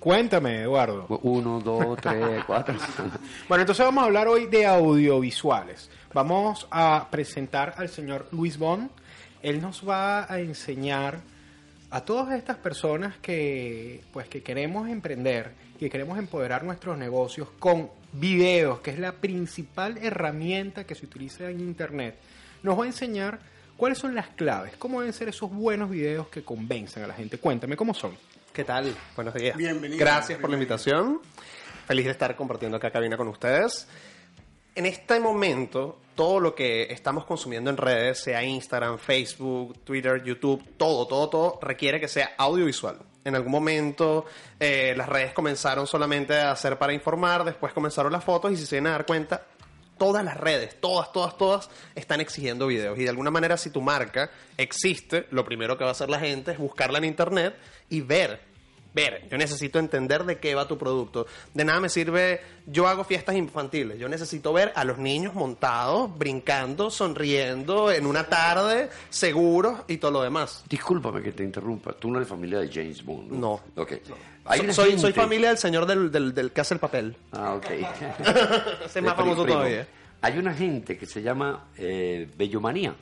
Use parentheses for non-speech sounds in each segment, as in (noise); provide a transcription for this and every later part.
Cuéntame, Eduardo. Uno, dos, tres, (laughs) cuatro. Bueno, entonces vamos a hablar hoy de audiovisuales. Vamos a presentar al señor Luis Bon. Él nos va a enseñar a todas estas personas que, pues, que queremos emprender, que queremos empoderar nuestros negocios con videos, que es la principal herramienta que se utiliza en Internet. Nos va a enseñar cuáles son las claves, cómo deben ser esos buenos videos que convencen a la gente. Cuéntame cómo son. ¿Qué tal? Buenos días. Bienvenido. Gracias por la invitación. Feliz de estar compartiendo acá cabina con ustedes. En este momento, todo lo que estamos consumiendo en redes, sea Instagram, Facebook, Twitter, YouTube, todo, todo, todo, requiere que sea audiovisual. En algún momento eh, las redes comenzaron solamente a ser para informar, después comenzaron las fotos y si se vienen a dar cuenta, todas las redes, todas, todas, todas, están exigiendo videos. Y de alguna manera, si tu marca existe, lo primero que va a hacer la gente es buscarla en internet y ver. Ver, yo necesito entender de qué va tu producto. De nada me sirve, yo hago fiestas infantiles, yo necesito ver a los niños montados, brincando, sonriendo, en una tarde, seguros y todo lo demás. Discúlpame que te interrumpa. Tú no eres familia de James Bond. No. Ok. So- una soy, soy familia del señor del, del, del que hace el papel. Ah, ok. (laughs) Ese es más famoso primo. todavía. Hay una gente que se llama eh, Bellomanía.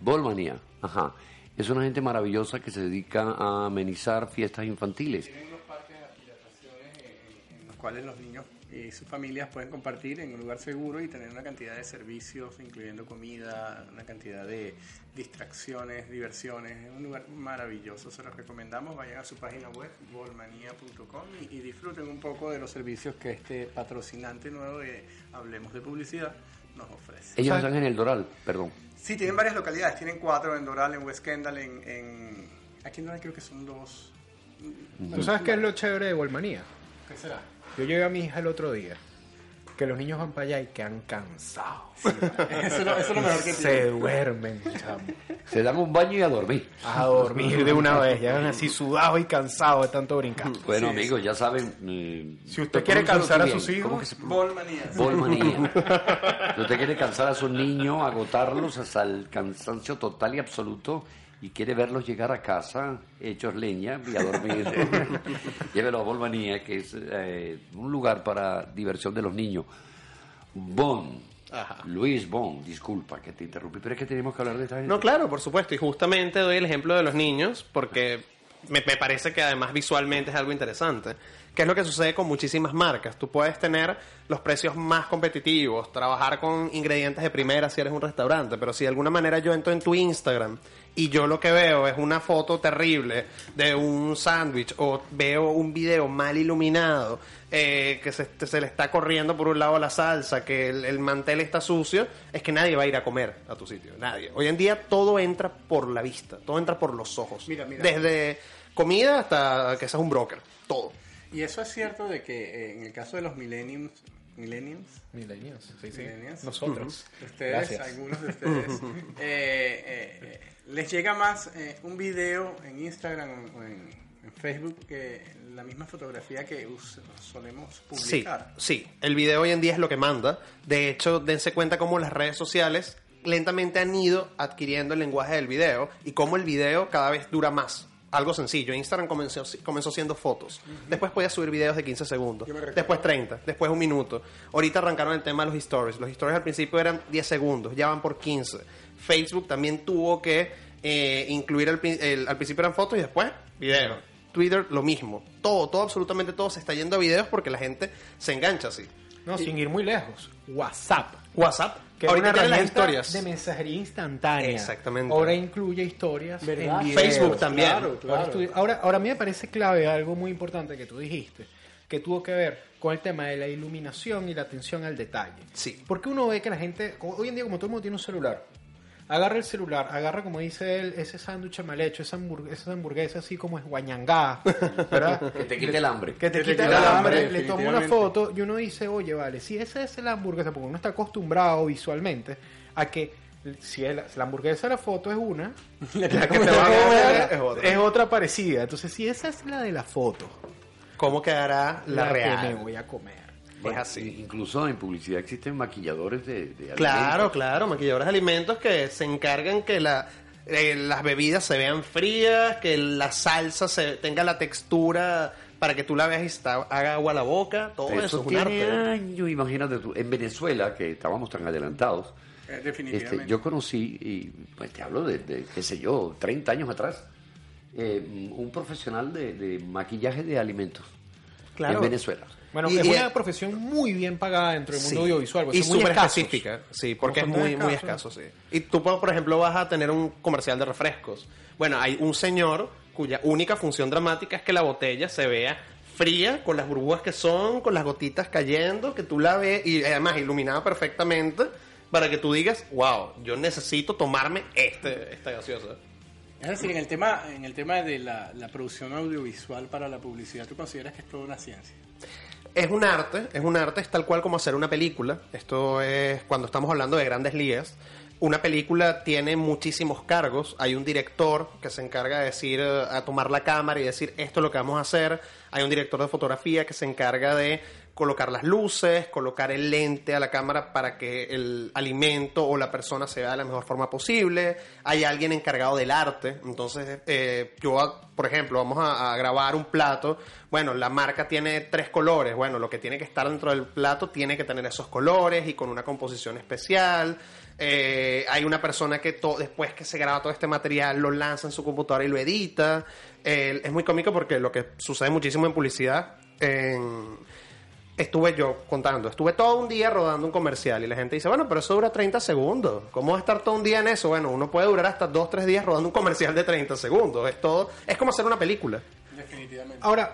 Bolmanía. Ajá. Es una gente maravillosa que se dedica a amenizar fiestas infantiles. Tienen parques de en, los cuales los niños y sus familias pueden compartir en un lugar seguro y tener una cantidad de servicios, incluyendo comida, una cantidad de distracciones, diversiones. Es un lugar maravilloso, se los recomendamos. Vayan a su página web, bolmanía.com, y, y disfruten un poco de los servicios que este patrocinante nuevo de Hablemos de Publicidad nos ofrece. Ellos están en el Doral, perdón. Sí, tienen varias localidades. Tienen cuatro en Doral, en West Kendall, en... en aquí en Doral creo que son dos. ¿Tú sabes qué es lo chévere de Volmanía? ¿Qué será? Yo llevé a mi hija el otro día, que los niños van para allá y quedan cansados. Eso, es lo- eso es lo mejor que tiene. Se duermen, chamo. Se dan un baño y a dormir. A dormir de una vez, llegan así sudados y cansados de tanto brincar. Bueno, amigos, ya saben. eh, Si usted quiere cansar a sus hijos, ¿Cómo que Bolmanía. Bolmanía. (laughs) Si usted quiere cansar a sus niños, agotarlos hasta el cansancio total y absoluto y quiere verlos llegar a casa hechos leña y a dormir, (laughs) llévelo a Bolmanía, que es eh, un lugar para diversión de los niños. Bon, Luis Bon, disculpa que te interrumpí, pero es que tenemos que hablar de esta gente. No, claro, por supuesto. Y justamente doy el ejemplo de los niños porque me, me parece que además visualmente es algo interesante. ¿Qué es lo que sucede con muchísimas marcas? Tú puedes tener los precios más competitivos, trabajar con ingredientes de primera si eres un restaurante, pero si de alguna manera yo entro en tu Instagram y yo lo que veo es una foto terrible de un sándwich o veo un video mal iluminado eh, que se, se le está corriendo por un lado la salsa, que el, el mantel está sucio, es que nadie va a ir a comer a tu sitio, nadie. Hoy en día todo entra por la vista, todo entra por los ojos. Mira, mira. Desde comida hasta que seas un broker, todo. Y eso es cierto de que eh, en el caso de los millennials, millennials, Millennials, sí, sí. Millennials. Nosotros. ustedes, Gracias. algunos de (laughs) ustedes, eh, eh, eh, les llega más eh, un video en Instagram o en, en Facebook que la misma fotografía que us- solemos Sí, publicar. sí, el video hoy en día es lo que manda. De hecho, dense cuenta cómo las redes sociales lentamente han ido adquiriendo el lenguaje del video y cómo el video cada vez dura más. Algo sencillo, Instagram comenzó, comenzó siendo fotos. Después podías subir videos de 15 segundos. Después 30, después un minuto. Ahorita arrancaron el tema de los stories. Los stories al principio eran 10 segundos, ya van por 15. Facebook también tuvo que eh, incluir al, el- al principio eran fotos y después video. Twitter lo mismo. Todo, todo, absolutamente todo se está yendo a videos porque la gente se engancha así. No, sin ir muy lejos. WhatsApp. WhatsApp, Que ahorita es una tiene las herramienta historias. de mensajería instantánea. Exactamente. Ahora incluye historias ¿Verdad? en videos. Facebook también. Claro, Ahora, claro. ahora, ahora a mí me parece clave algo muy importante que tú dijiste, que tuvo que ver con el tema de la iluminación y la atención al detalle. Sí. Porque uno ve que la gente, hoy en día como todo el mundo tiene un celular, agarra el celular, agarra, como dice él, ese sándwich mal hecho, esa, hamburg- esa hamburguesa así como es guañangá, ¿verdad? (laughs) Que te quite el hambre. Que te Que te quita quita el hambre, hambre, le toma una foto y uno dice, oye, vale, si esa es la hamburguesa, porque uno está acostumbrado visualmente a que si el- la hamburguesa de la foto es una, (laughs) La la que te van a ver es es otra. otra. parecida. Entonces, si esa es la de la foto, ¿Cómo quedará la, la, real? que me voy a comer. Bueno, es así. Incluso en publicidad existen maquilladores de, de Claro, alimentos. claro, maquilladores de alimentos que se encargan que la, eh, las bebidas se vean frías, que la salsa se tenga la textura para que tú la veas y haga agua a la boca, todo eso, Eso es un tiene arte. años, imagínate tú. En Venezuela, que estábamos tan adelantados, Eh, este, yo conocí, y pues te hablo de, de, qué sé yo, 30 años atrás, eh, un profesional de, de maquillaje de alimentos Claro. en Venezuela. Bueno, Y- es y- una profesión muy bien pagada dentro del mundo Sí. audiovisual. porque y súper específica, sí, porque es muy, muy escaso, sí. Y tú, por ejemplo, vas a tener un comercial de refrescos. Bueno, hay un señor cuya única función dramática es que la botella se vea fría, con las burbujas que son, con las gotitas cayendo, que tú la ves y además iluminada perfectamente para que tú digas, wow, yo necesito tomarme este, esta gaseosa. Es decir, en el tema, en el tema de la, la producción audiovisual para la publicidad, ¿tú consideras que es toda una ciencia? Es un arte, es un arte, es tal cual como hacer una película. Esto es cuando estamos hablando de grandes ligas. Una película tiene muchísimos cargos. Hay un director que se encarga de decir, eh, a tomar la cámara y decir esto es lo que vamos a hacer. Hay un director de fotografía que se encarga de colocar las luces, colocar el lente a la cámara para que el alimento o la persona se vea de la mejor forma posible. Hay alguien encargado del arte. Entonces, eh, yo, por ejemplo, vamos a, grabar un plato. Bueno, la marca tiene tres colores. Bueno, lo que tiene que estar dentro del plato tiene que tener esos colores y con una composición especial. Eh, hay una persona que después que se graba todo este material lo lanza en su computadora y lo edita. Eh, es muy cómico porque lo que sucede muchísimo en publicidad, en- estuve yo contando, estuve todo un día rodando un comercial y la gente dice, bueno, pero eso dura 30 segundos. ¿Cómo va a estar todo un día en eso? Bueno, uno puede durar hasta 2, 3 días rodando un comercial de 30 segundos. Es todo, es como hacer una película. Definitivamente. Ahora,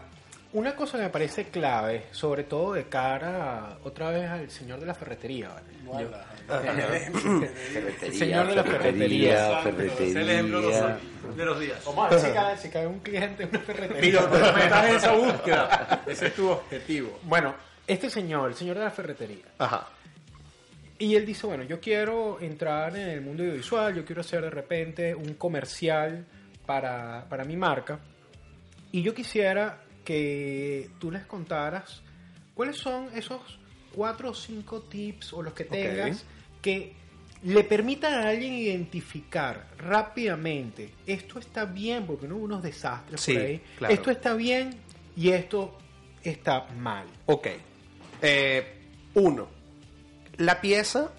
una cosa que me parece clave, sobre todo de cara otra vez al señor de la ferretería, ¿vale? Ferretería, El (laughs) señor de la ferretería. ferretería. Es el ejemplo de los- de los días. A ver si cae, si cae un cliente en una ferretería. Tú estás en esa búsqueda. Ese es tu objetivo. Bueno, este señor, el señor de la ferretería, Ajá. y él dice, bueno, yo quiero entrar en el mundo audiovisual, yo quiero hacer de repente un comercial para, para mi marca, y yo quisiera que tú les contaras cuáles son esos cuatro o cinco tips o los que tengas que le permitan a alguien identificar rápidamente esto está bien porque no hubo unos desastres Sí, por ahí claro. esto está bien y esto está mal Ok. Eh, uno, la pieza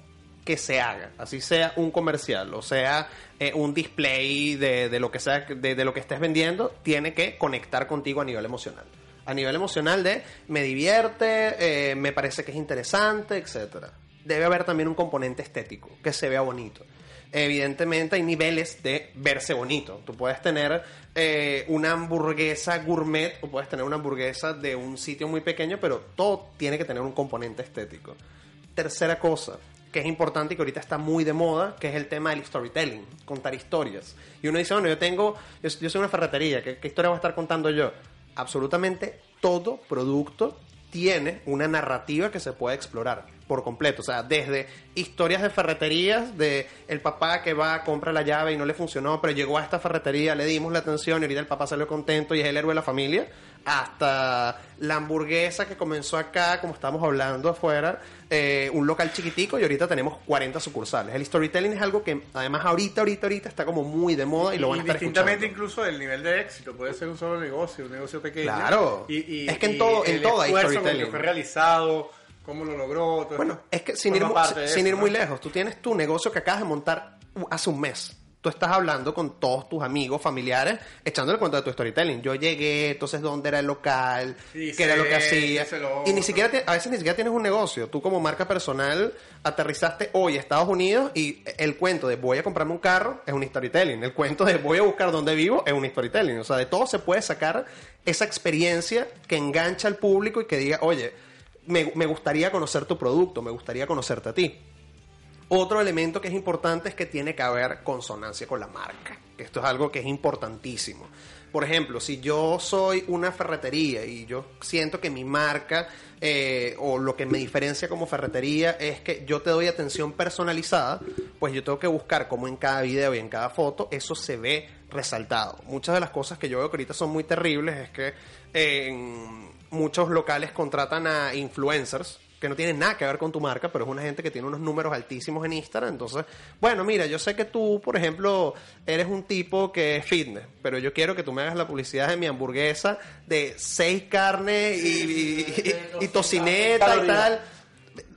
que se haga, así sea un comercial, o sea eh, un display de, lo que sea, de, lo que estés vendiendo, tiene que conectar contigo a nivel emocional. A nivel emocional de me divierte, eh, me parece que es interesante, etcétera. Debe haber también un componente estético, que se vea bonito. Evidentemente hay niveles de verse bonito. Tú puedes tener eh, una hamburguesa gourmet o puedes tener una hamburguesa de un sitio muy pequeño, pero todo tiene que tener un componente estético. Tercera cosa, que es importante y que ahorita está muy de moda, que es el tema del storytelling, contar historias. Y uno dice, bueno, yo tengo, yo, yo soy una ferretería, ¿qué, qué historia voy a estar contando yo? Absolutamente todo producto tiene una narrativa que se puede explorar por completo. O sea, desde historias de ferreterías, de el papá que va, compra la llave y no le funcionó, pero llegó a esta ferretería, le dimos la atención y ahorita el papá salió contento y es el héroe de la familia, hasta la hamburguesa que comenzó acá, como estábamos hablando afuera, eh, un local chiquitico y ahorita tenemos 40 sucursales. El storytelling es algo que además ahorita, ahorita, ahorita está como muy de moda y lo van a estar distintamente escuchando. incluso del nivel de éxito. Puede ser un solo negocio, un negocio pequeño. Claro. Y, y- Es que en todo- en el todo hay storytelling. que fue realizado, cómo lo logró. todo Bueno, es que sin, ir, sin eso, ir ¿no? muy lejos, tú tienes tu negocio que acabas de montar hace un mes. Tú estás hablando con todos tus amigos, familiares, echándole cuenta de tu storytelling. Yo llegué, entonces dónde era el local, Sí, qué era lo que hacía. lo Y ni siquiera, te- a veces ni siquiera tienes un negocio. Tú como marca personal aterrizaste hoy a Estados Unidos y el cuento de voy a comprarme un carro es un storytelling. El cuento de voy a buscar dónde vivo es un storytelling. O sea, de todo se puede sacar esa experiencia que engancha al público y que diga, oye, me, me gustaría conocer tu producto, me gustaría conocerte a ti. Otro elemento que es importante es que tiene que haber consonancia con la marca. Esto es algo que es importantísimo. Por ejemplo, si yo soy una ferretería y yo siento que mi marca eh, o lo que me diferencia como ferretería es que yo te doy atención personalizada, pues yo tengo que buscar cómo en cada video y en cada foto eso se ve resaltado. Muchas de las cosas que yo veo que ahorita son muy terribles es que eh, muchos locales contratan a influencers que no tienen nada que ver con tu marca, pero es una gente que tiene unos números altísimos en Instagram. Entonces, bueno, mira, yo sé que tú, por ejemplo, eres un tipo que es fitness, pero yo quiero que tú me hagas la publicidad de mi hamburguesa de seis carnes y, y, y tocineta y tal.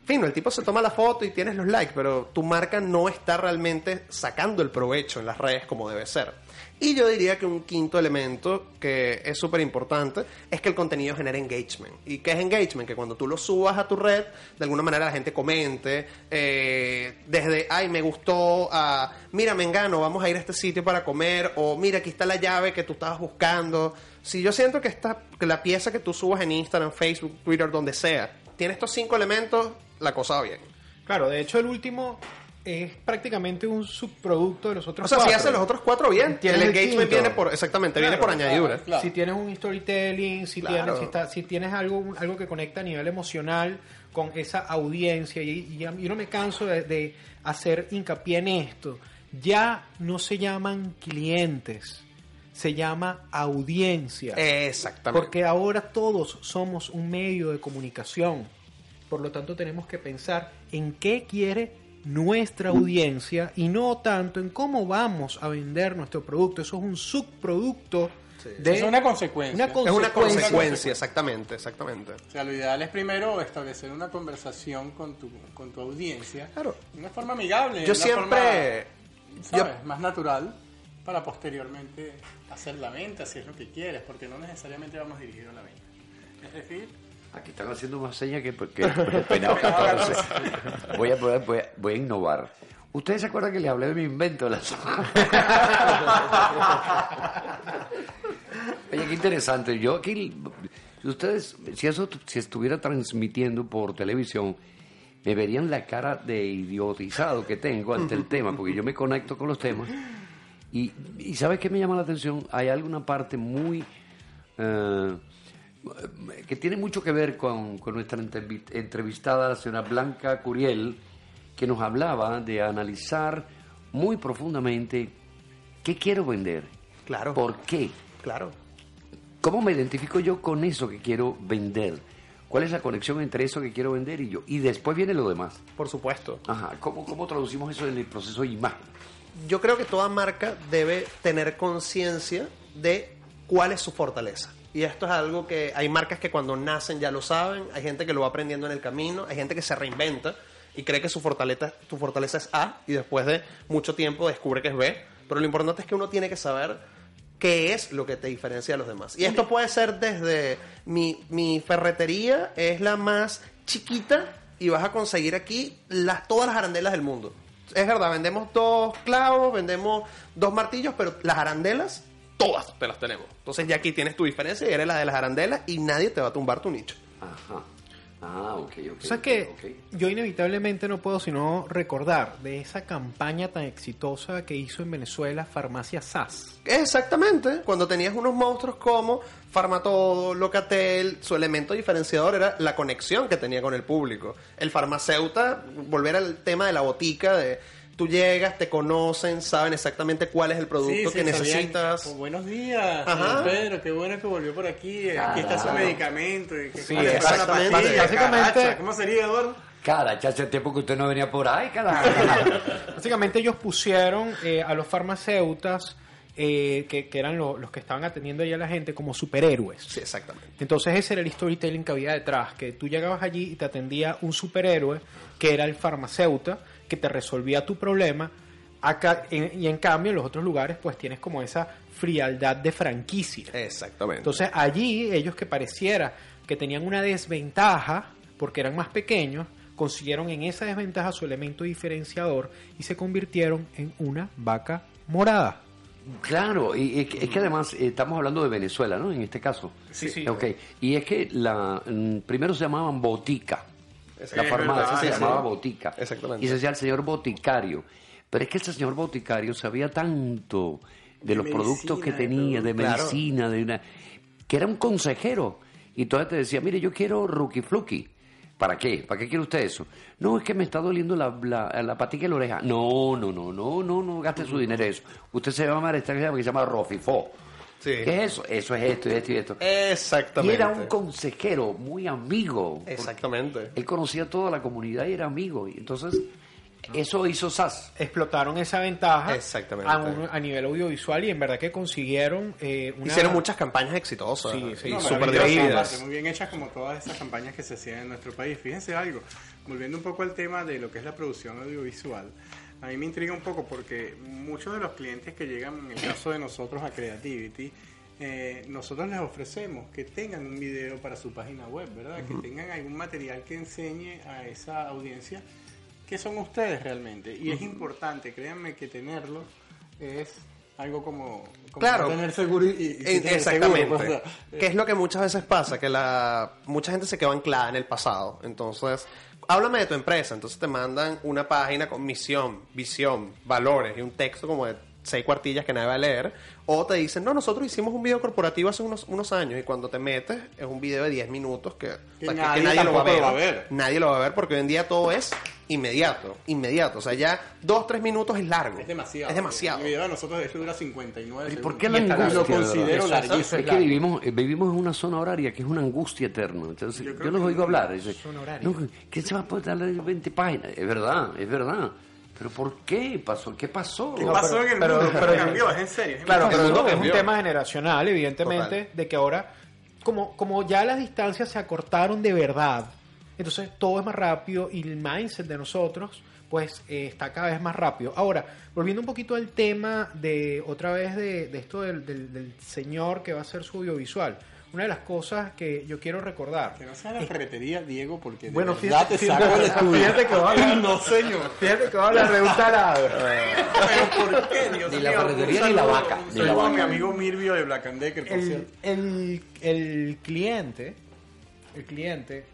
Fino, el tipo se toma la foto y tienes los likes, pero tu marca no está realmente sacando el provecho en las redes como debe ser. Y yo diría que un quinto elemento que es súper importante es que el contenido genere engagement. ¿Y qué es engagement? Que cuando tú lo subas a tu red, de alguna manera la gente comente, eh, desde, ay, me gustó, a, mira, me engano, vamos a ir a este sitio para comer, o mira, aquí está la llave que tú estabas buscando. Si yo siento que, esta, que la pieza que tú subas en Instagram, Facebook, Twitter, donde sea, tiene estos cinco elementos, la cosa va bien. Claro, de hecho el último es prácticamente un subproducto de los otros O sea, cuatro. si haces los otros cuatro bien, el el engagement quinto. viene por, exactamente, viene por Claro, añadidura. claro. Si tienes un storytelling, si Claro. tienes, si, está- si tienes algo, algo que conecta a nivel emocional con esa audiencia, y, y yo no me canso de, de hacer hincapié en esto, ya no se llaman clientes, se llama audiencia. Exactamente. Porque ahora todos somos un medio de comunicación. Por lo tanto, tenemos que pensar en qué quiere nuestra audiencia y no tanto en cómo vamos a vender nuestro producto. Eso es un subproducto de Es una consecuencia. una es una consecuencia. consecuencia, exactamente, exactamente. O sea, lo ideal es primero establecer una conversación con tu, con tu audiencia. Claro. De una forma amigable. de Yo una siempre... forma, ¿sabes? Más natural para posteriormente hacer la venta si es lo que quieres, porque no necesariamente vamos dirigidos a la venta. Es decir, Aquí están haciendo más señas que, que, que el penado 14. Voy a, a, voy a- voy a innovar. ¿Ustedes se acuerdan que les hablé de mi invento de la semana? (laughs) Oye, qué interesante. Yo aquí, ustedes, si eso si estuviera transmitiendo por televisión, me verían la cara de idiotizado que tengo ante el tema, porque yo me conecto con los temas. Y, y ¿sabes qué me llama la atención? Hay alguna parte muy... eh, que tiene mucho que ver con, con nuestra entrevi- entrevistada, la señora Blanca Curiel, que nos hablaba de analizar muy profundamente qué quiero vender, Claro. por qué, Claro. cómo me identifico yo con eso que quiero vender, cuál es la conexión entre eso que quiero vender y yo, y después viene lo demás. Por supuesto. Ajá, ¿cómo, cómo traducimos eso en el proceso de imagen? Yo creo que toda marca debe tener conciencia de cuál es su fortaleza. Y esto es algo que hay marcas que cuando nacen ya lo saben, hay gente que lo va aprendiendo en el camino, hay gente que se reinventa y cree que su fortaleza, tu fortaleza es A y después de mucho tiempo descubre que es B. Pero lo importante es que uno tiene que saber qué es lo que te diferencia de los demás. Y esto puede ser desde mi, mi ferretería es la más chiquita y vas a conseguir aquí las, todas las arandelas del mundo. Es verdad, vendemos dos clavos, vendemos dos martillos, pero las arandelas, todas te las tenemos. Entonces ya aquí tienes tu diferencia y eres la de las arandelas y nadie te va a tumbar tu nicho. Ajá. Ah, ok, ok. O sea que yo inevitablemente no puedo sino recordar de esa campaña tan exitosa que hizo en Venezuela Farmacia SAS. Exactamente, cuando tenías unos monstruos como Farmatodo, Locatel, su elemento diferenciador era la conexión que tenía con el público. El farmacéuta, volver al tema de la botica, de tú llegas, te conocen, saben exactamente cuál es el producto Sí, que sabían, necesitas. oh, buenos días, Ajá. Pedro, qué bueno que volvió por aquí. Aquí está su medicamento. y que- Sí, ¿cómo le pasa la exactamente. pastilla? Básicamente- Caracha, ¿Cómo sería, Eduardo? Cara, hace tiempo que usted no venía por ahí, cara. (laughs) Básicamente ellos pusieron eh, a los farmacéutas, eh, que, que eran lo- los que estaban atendiendo ahí a la gente, como superhéroes. Sí, exactamente. Entonces ese era el storytelling que había detrás, que tú llegabas allí y te atendía un superhéroe, que era el farmacéutico, que te resolvía tu problema, Acá, en- y en cambio en los otros lugares pues tienes como esa frialdad de franquicia. Exactamente. Entonces allí ellos que pareciera que tenían una desventaja porque eran más pequeños, consiguieron en esa desventaja su elemento diferenciador y se convirtieron en una vaca morada. Claro, y es que, además eh, estamos hablando de Venezuela, ¿no? En este caso. Sí, sí. Ok, y es que la mm, primero se llamaban botica. La farmacia se llamaba botica. Exactamente. Y se decía el señor boticario. Pero es que ese señor boticario sabía tanto de los productos que de tenía, de Claro. medicina, de una, que era un consejero. Y entonces te decía, mire, yo quiero Rookie Fluky. ¿Para qué? ¿Para qué quiere usted eso? No, es que me está doliendo la, la, la patica y la oreja. No, no, no, no, no, no gaste su dinero eso. Usted se va a llamar esta que se llama Rofifo. Sí. ¿Qué es eso? Eso es esto y esto y esto. Y Exactamente. era un consejero muy amigo. Exactamente. Él conocía toda la comunidad y era amigo. Y entonces, eso hizo SAS. Explotaron esa ventaja Exactamente. A, un- a nivel audiovisual y en verdad que consiguieron eh, una... Hicieron muchas campañas exitosas. Sí, sí, No, aparte, Muy bien hechas como todas esas campañas que se hacían en nuestro país. Fíjense algo, volviendo un poco al tema de lo que es la producción audiovisual, a mí me intriga un poco porque muchos de los clientes que llegan, en el caso de nosotros a Creativity, eh, nosotros les ofrecemos que tengan un video para su página web, ¿verdad? Que tengan algún material que enseñe a esa audiencia qué son ustedes realmente. Y es importante, créanme que tenerlo es algo como, como Claro. tener seguro y, y- tener Exactamente. seguro, pues, o sea, que es lo que muchas veces pasa, que la mucha gente se quedó anclada en el pasado. Entonces, háblame de tu empresa. Entonces te mandan una página con misión, visión, valores y un texto como de seis cuartillas que nadie va a leer. O te dicen, no, nosotros hicimos un video corporativo hace unos, unos años y cuando te metes es un video de 10 minutos que, Que o sea, nadie lo, va a ver. va a ver. Nadie lo va a ver porque hoy en día todo es inmediato, inmediato. O sea, ya dos, tres minutos es largo. Es demasiado. Es demasiado. El video de nosotros de hecho dura 59 ¿Y por qué la angustia? Lo de considero larguísimo. eso Es que vivimos, eh, vivimos en una zona horaria que es una angustia eterna. Entonces, Yo yo, los que oigo hablar. Dice, zona horaria. no, ¿Quién se va a poder darle 20 páginas? Es verdad, es verdad. ¿Pero por qué pasó? ¿Qué pasó? ¿Qué pasó pero- en el pero- mundo? pero- cambió, es en serio. es Claro, pero es un- tema generacional, evidentemente, Total. de que ahora, como, como ya las distancias se acortaron de verdad, entonces todo es más rápido y el mindset de nosotros, pues, eh, está cada vez más rápido. Ahora, volviendo un poquito al tema de, otra vez, de, de esto del, del- del señor que va a hacer su audiovisual, una de las cosas que yo quiero recordar. Que no sea la ferretería, Diego, porque de Bueno, fíjate, te saco fíjate, estudio. fíjate que va a hablar- No, señor. Fíjate que va a hablar de un taladro. Pero ¿por qué, Dios Ni la ferretería ni la vaca, ni la vaca. mi amigo Mirvio de Black and Decker, por el, cierto. el, el cliente, el cliente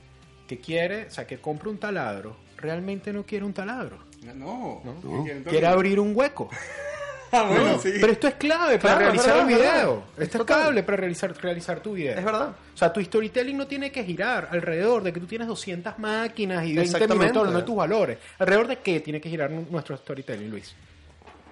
que quiere, o sea, que compra un taladro, realmente no quiere un taladro. No, ¿no? ¿qué quiere entonces? Quiere abrir un hueco. Ah, bueno, No, sí. Pero esto es clave para Claro, realizar verdad, es video. Esto es clave para realizar, realizar tu video. Es verdad. O sea, tu storytelling no tiene que girar alrededor de que tú tienes 200 máquinas y 20 Exactamente. minutos de tus valores. ¿Alrededor de qué tiene que girar nu- nuestro storytelling, Luis?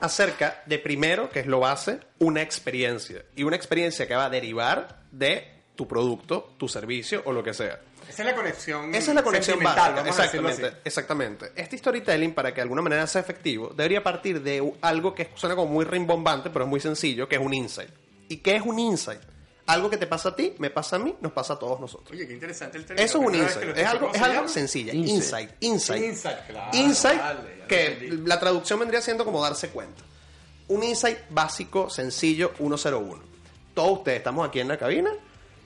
acerca de primero, que es lo base, una experiencia. Y una experiencia que va a derivar de tu producto, tu servicio o lo que sea. Esa es la conexión. Esa es la conexión básica. vamos a decirlo Exactamente, exactamente. Este storytelling, para que de alguna manera sea efectivo, debería partir de algo que suena como muy rimbombante, pero es muy sencillo, que es un insight. ¿Y qué es un insight? Algo que te pasa a ti, me pasa a mí, nos pasa a todos nosotros. Oye, qué interesante el término. Eso es un insight. Es algo, ¿Cómo es algo sencilla. Insight. Insight. Insight. Insight, claro, Insight, que la traducción vendría siendo como darse cuenta. Un insight básico, sencillo, 101. Todos ustedes estamos aquí en la cabina.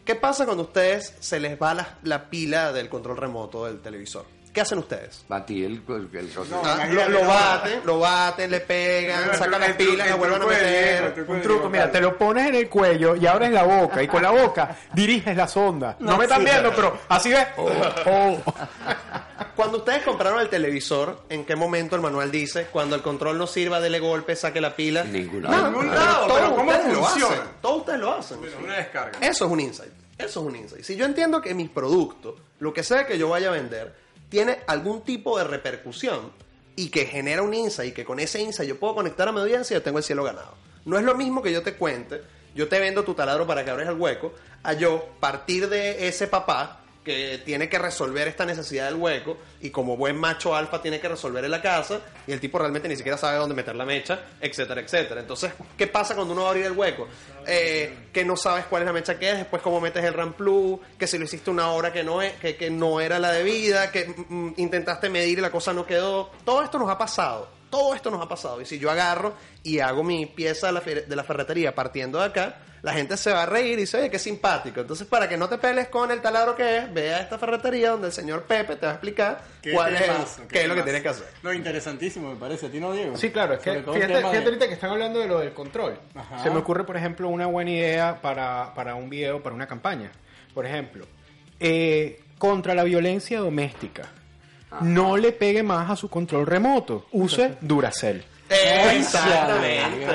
¿Qué pasa cuando a ustedes se les va la, la pila del control remoto del televisor? ¿Qué hacen ustedes? Batí el, el, el- No, Ah, lo, lo no. baten, lo baten, le pegan, El sacan la truco- pila, el la vuelven a meter. Un truco, mira, te lo pones en el cuello y abres la boca y con la boca diriges la sonda. No, No, me están sí. viendo, pero así ves. Oh. Cuando ustedes compraron el televisor, ¿en qué momento el manual dice cuando el control no sirva, dele golpe, saque la pila? En ningún lado. Pero ¿cómo todos ustedes lo hacen. Todos ustedes lo hacen. Bueno, una descarga. Eso es un insight. Eso es un insight. Si yo entiendo que mi producto, lo que sea que yo vaya a vender, tiene algún tipo de repercusión y que genera un insight y que con ese insight yo puedo conectar a mi audiencia, yo tengo el cielo ganado. No es lo mismo que yo te cuente, yo te vendo tu taladro para que abres el hueco, a yo partir de ese papá que tiene que resolver esta necesidad del hueco y como buen macho alfa tiene que resolver en la casa y el tipo realmente ni siquiera sabe dónde meter la mecha, etcétera, etcétera. Entonces, ¿qué pasa cuando uno va a abrir el hueco? Eh, que no sabes cuál es la mecha que es, después cómo metes el ramplu, que si lo hiciste una hora que no, es, que, que no era la debida, que mm, intentaste medir y la cosa no quedó. Todo esto nos ha pasado. Todo esto nos ha pasado. Y si yo agarro y hago mi pieza de la, fer- de la ferretería partiendo de acá, la gente se va a reír y dice, oye, qué simpático. Entonces, para que no te peles con el taladro que es, ve a esta ferretería donde el señor Pepe te va a explicar ¿Qué cuál es, qué es lo que tienes que hacer. No, interesantísimo, me parece. ¿A ti no, Diego? Sí, claro, es que de- fíjate ahorita que están hablando de lo del control. Ajá. Se me ocurre, por ejemplo, una buena idea para, para un video, para una campaña. Por ejemplo, eh, contra la violencia doméstica. No le pegue más a su control remoto. Use Duracell. Exactamente.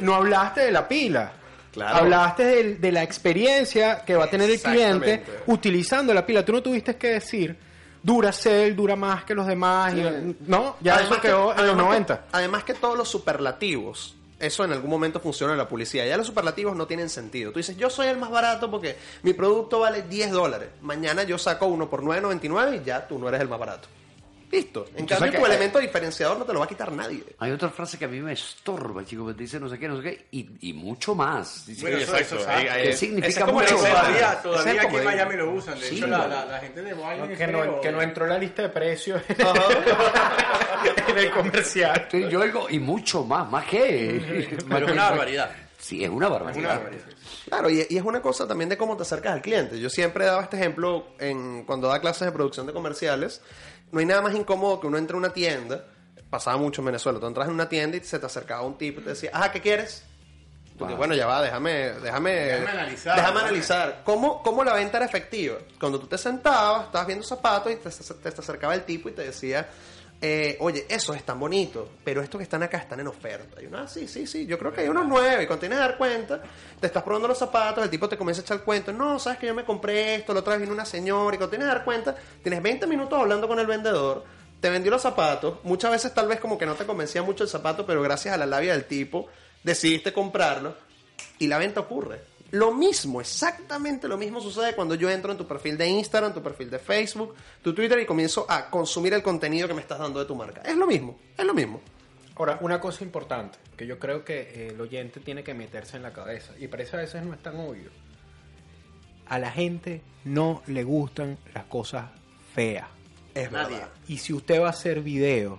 No hablaste de la pila. Claro. Hablaste de, la experiencia que va a tener el cliente utilizando la pila. Tú no tuviste que decir Duracell dura más que los demás. y- no, ya eso quedó en los además 90. Que, además que todos los superlativos, eso en algún momento funciona en la publicidad. Ya los superlativos no tienen sentido. Tú dices, yo soy el más barato porque mi producto vale 10 dólares. Mañana yo saco uno por 9.99 y ya tú no eres el más barato. Listo. En Entonces, cambio, tu elemento diferenciador no te lo va a quitar nadie. Hay otra frase que a mí me estorba, chico, que te dice no sé qué, no sé qué, y, y mucho más. Dice Bueno, que- eso- eso que significa mucho más. Todavía, todavía aquí en. Miami lo usan. De Sí, hecho, la, no. la, la gente de Boeing que, no, que no entró en la lista de precios en (laughs) el comercial. Sí, yo oigo, y mucho más, ¿más qué? (laughs) Pero es una barbaridad. Sí, es una barbaridad. Es una barbaridad. Claro, y, y es una cosa también de cómo te acercas al cliente. Yo siempre he dado este ejemplo en, cuando da clases de producción de comerciales. No hay nada más incómodo que uno entre a una tienda. Pasaba mucho en Venezuela. Tú entras en una tienda y se te acercaba un tipo y te decía, ajá, ¿qué quieres? Tú dices, Wow. bueno, ya va, déjame, déjame, Déjame analizar, déjame analizar. ¿Cómo, ¿Cómo la venta era efectiva? Cuando tú te sentabas, estabas viendo zapatos y te, te- te acercaba el tipo y te decía, eh, oye, esos están bonitos, pero estos que están acá están en oferta. Y uno, ah, sí, sí, sí, yo creo que hay unos nueve. Y cuando tienes que dar cuenta, te estás probando los zapatos, el tipo te comienza a echar el cuento. No, sabes que yo me compré esto, la otra vez vino una señora. Y cuando tienes que dar cuenta, tienes 20 minutos hablando con el vendedor, te vendió los zapatos. Muchas veces tal vez como que no te convencía mucho el zapato, pero gracias a la labia del tipo, decidiste comprarlo y la venta ocurre. Lo mismo, exactamente lo mismo sucede cuando yo entro en tu perfil de Instagram, tu perfil de Facebook, tu Twitter y comienzo a consumir el contenido que me estás dando de tu marca. Es lo mismo, es lo mismo. Ahora, una cosa importante que yo creo que eh, el oyente tiene que meterse en la cabeza, y parece a veces no es tan obvio. A la gente no le gustan las cosas feas. Es Nadie. verdad. Y si usted va a hacer videos,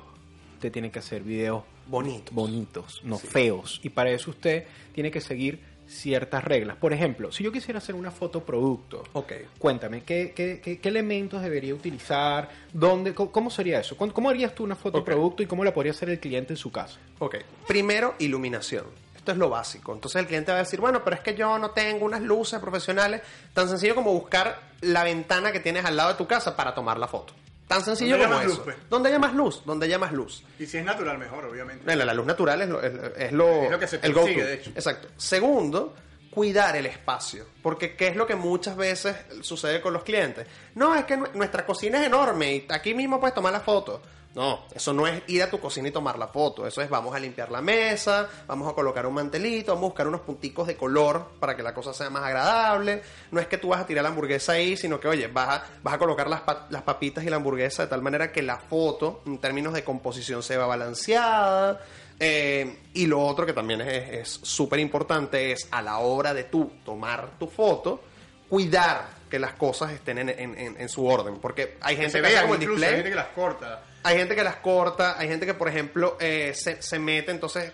usted tiene que hacer videos Bonitos. bonitos, no feos. Y para eso usted tiene que seguir ciertas reglas. Por ejemplo, si yo quisiera hacer una foto producto, Ok. cuéntame, ¿qué, qué, qué- qué elementos debería utilizar? ¿Dónde, cómo, sería eso? ¿Cómo, harías tú una foto producto y cómo la podría hacer el cliente en su casa? Ok. Primero, iluminación. Esto es lo básico. Entonces el cliente va a decir, bueno, pero es que yo no tengo unas luces profesionales. Tan sencillo como buscar la ventana que tienes al lado de tu casa para tomar la foto. Tan sencillo como eso. luz, pues. Donde haya más luz, donde haya más luz. Y si es natural, mejor, obviamente. Bueno, la luz natural es lo, es, es lo, Es lo que se el de hecho. Exacto. Segundo, cuidar el espacio. Porque ¿qué es lo que muchas veces sucede con los clientes? No, es que nu- nuestra cocina es enorme y aquí mismo puedes tomar la foto. No, eso no es ir a tu cocina y tomar la foto. Eso es vamos a limpiar la mesa, vamos a colocar un mantelito, vamos a buscar unos punticos de color para que la cosa sea más agradable. No es que tú vas a tirar la hamburguesa ahí, sino que, oye, vas a, vas a colocar las, pa- las papitas y la hamburguesa de tal manera que la foto, en términos de composición, se va balanceada. Eh, y lo otro que también es súper importante es a la hora de tú tomar tu foto, cuidar que las cosas estén en, en- en- en su orden. Porque hay gente que como el incluso, display. hay gente que las corta. Hay gente que las corta, hay gente que, por ejemplo, eh, se, se mete, entonces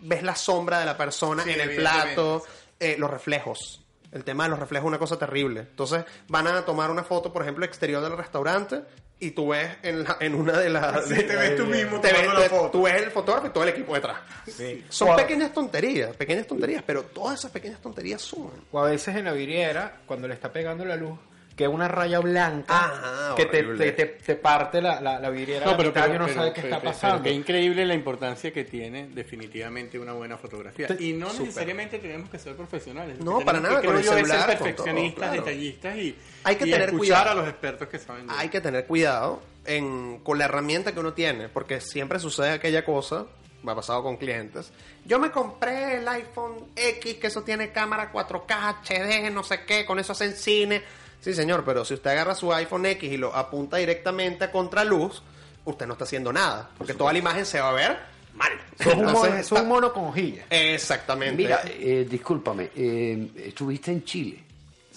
ves la sombra de la persona Sí, en el plato, eh, los reflejos. El tema de los reflejos es una cosa terrible. Entonces van a tomar una foto, por ejemplo, exterior del restaurante y tú ves en, la- en una de las... Sí, te ves tú mismo te ves- la foto. Tú ves el fotógrafo y todo el equipo detrás. Son O a- pequeñas tonterías, pequeñas tonterías, pero todas esas pequeñas tonterías suman. O a veces en la vidriera, cuando le está pegando la luz, que una raya blanca Ajá, que te, horrible. te, te- te parte la, la, la vidriera No, la pero, pero, pero- sabe qué pero- está pero pasando. qué increíble la importancia que tiene definitivamente una buena fotografía. Te- Y no necesariamente tenemos que ser profesionales. No, para que, nada, creo con el celular, ser con todo, perfeccionistas, claro. detallistas y, Hay que y tener escuchar cuidado. a los expertos que saben de hay que tener cuidado en, con la herramienta que uno tiene, porque siempre sucede aquella cosa, me ha pasado con clientes. Yo me compré el iPhone X, que eso tiene cámara 4K, HD, no sé qué, con eso hacen cine. Sí, señor, pero si usted agarra su iPhone X y lo apunta directamente a contraluz, usted no está haciendo nada, porque toda la imagen se va a ver mal. Sos un, mono, Entonces, sos un mono con hojilla. Exactamente. Mira, eh, discúlpame, eh, estuviste en Chile.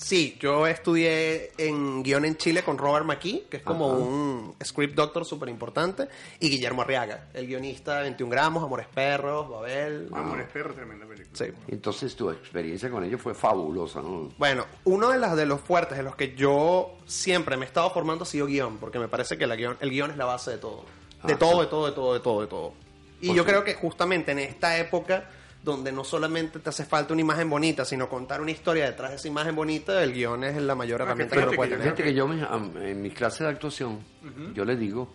Sí, yo estudié en guion en Chile con Robert McKee, que es como Ajá. un script doctor súper importante, y Guillermo Arriaga, el guionista de 21 gramos, Amores Perros, Babel. Amores Perros, tremenda película. Sí. Entonces tu experiencia con ellos fue fabulosa, ¿no? Bueno, uno de, las, de los fuertes en los que yo siempre me he estado formando ha sido guion, porque me parece que la guion, el guion es la base de todo. De Ah, todo, sí. de todo, de todo, de todo, de todo. Y Por yo creo que justamente en esta época donde no solamente te hace falta una imagen bonita, sino contar una historia detrás de esa imagen bonita, el guion es la mayor Ah, herramienta que que fíjate puede que- tener. Fíjate que yo en mi clase de actuación, yo le digo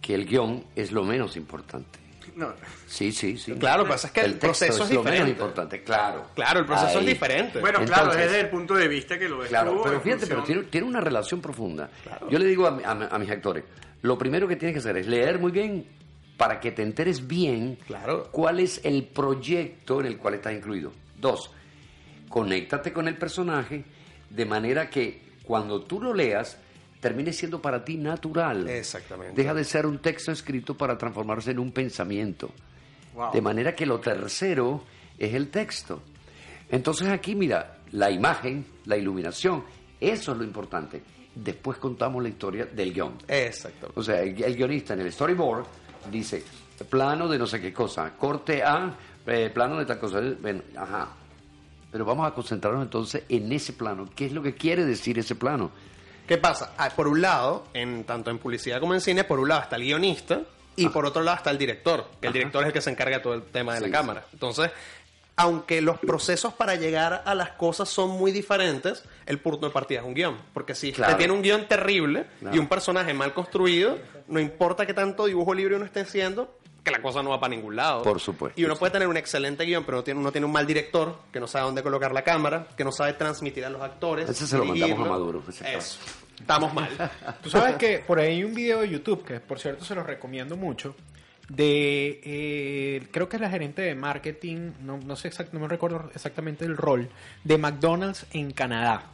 que el guion es lo menos importante. No, Sí, sí, sí. Claro, pasa es que el proceso es lo menos diferente. importante, claro. Claro, el proceso Ahí. es diferente. bueno, claro, desde el punto de vista que lo ves Claro, tú, pero fíjate, pero tiene, tiene una relación profunda. Yo le digo a, a mis actores, lo primero que tienes que hacer es leer muy bien para que te enteres bien Claro. cuál es el proyecto en el cual estás incluido. Dos, conéctate con el personaje de manera que cuando tú lo leas termine siendo para ti natural. Exactamente. Deja de ser un texto escrito para transformarse en un pensamiento. Wow. De manera que lo tercero es el texto. Entonces aquí, mira, la imagen, la iluminación, eso es lo importante. Después contamos la historia del guion. Exacto. O sea, el, el guionista en el storyboard dice, plano de no sé qué cosa, corte A, eh, plano de tal cosa. Bueno, ajá. Pero vamos a concentrarnos entonces en ese plano. ¿Qué es lo que quiere decir ese plano? ¿Qué pasa? Ah, por un lado, en tanto en publicidad como en cine, por un lado está el guionista y por otro lado está el director, que el director es el que se encarga de todo el tema de Sí, la cámara. Entonces, aunque los procesos para llegar a las cosas son muy diferentes, el punto de partida es un guion. Porque si Claro. usted tiene un guion terrible y un personaje mal construido, no importa qué tanto dibujo libre uno esté haciendo, que la cosa no va para ningún lado. Por supuesto, Y uno puede tener un excelente guion, pero uno tiene, uno tiene un mal director, que no sabe dónde colocar la cámara, que no sabe transmitir a los actores. Ese se lo mandamos a Maduro. Eso. Estamos mal. Tú sabes que por ahí hay un video de YouTube, que por cierto se los recomiendo mucho, de, eh, creo que es la gerente de marketing, no, no sé exact- no me recuerdo exactamente el rol, de McDonald's en Canadá.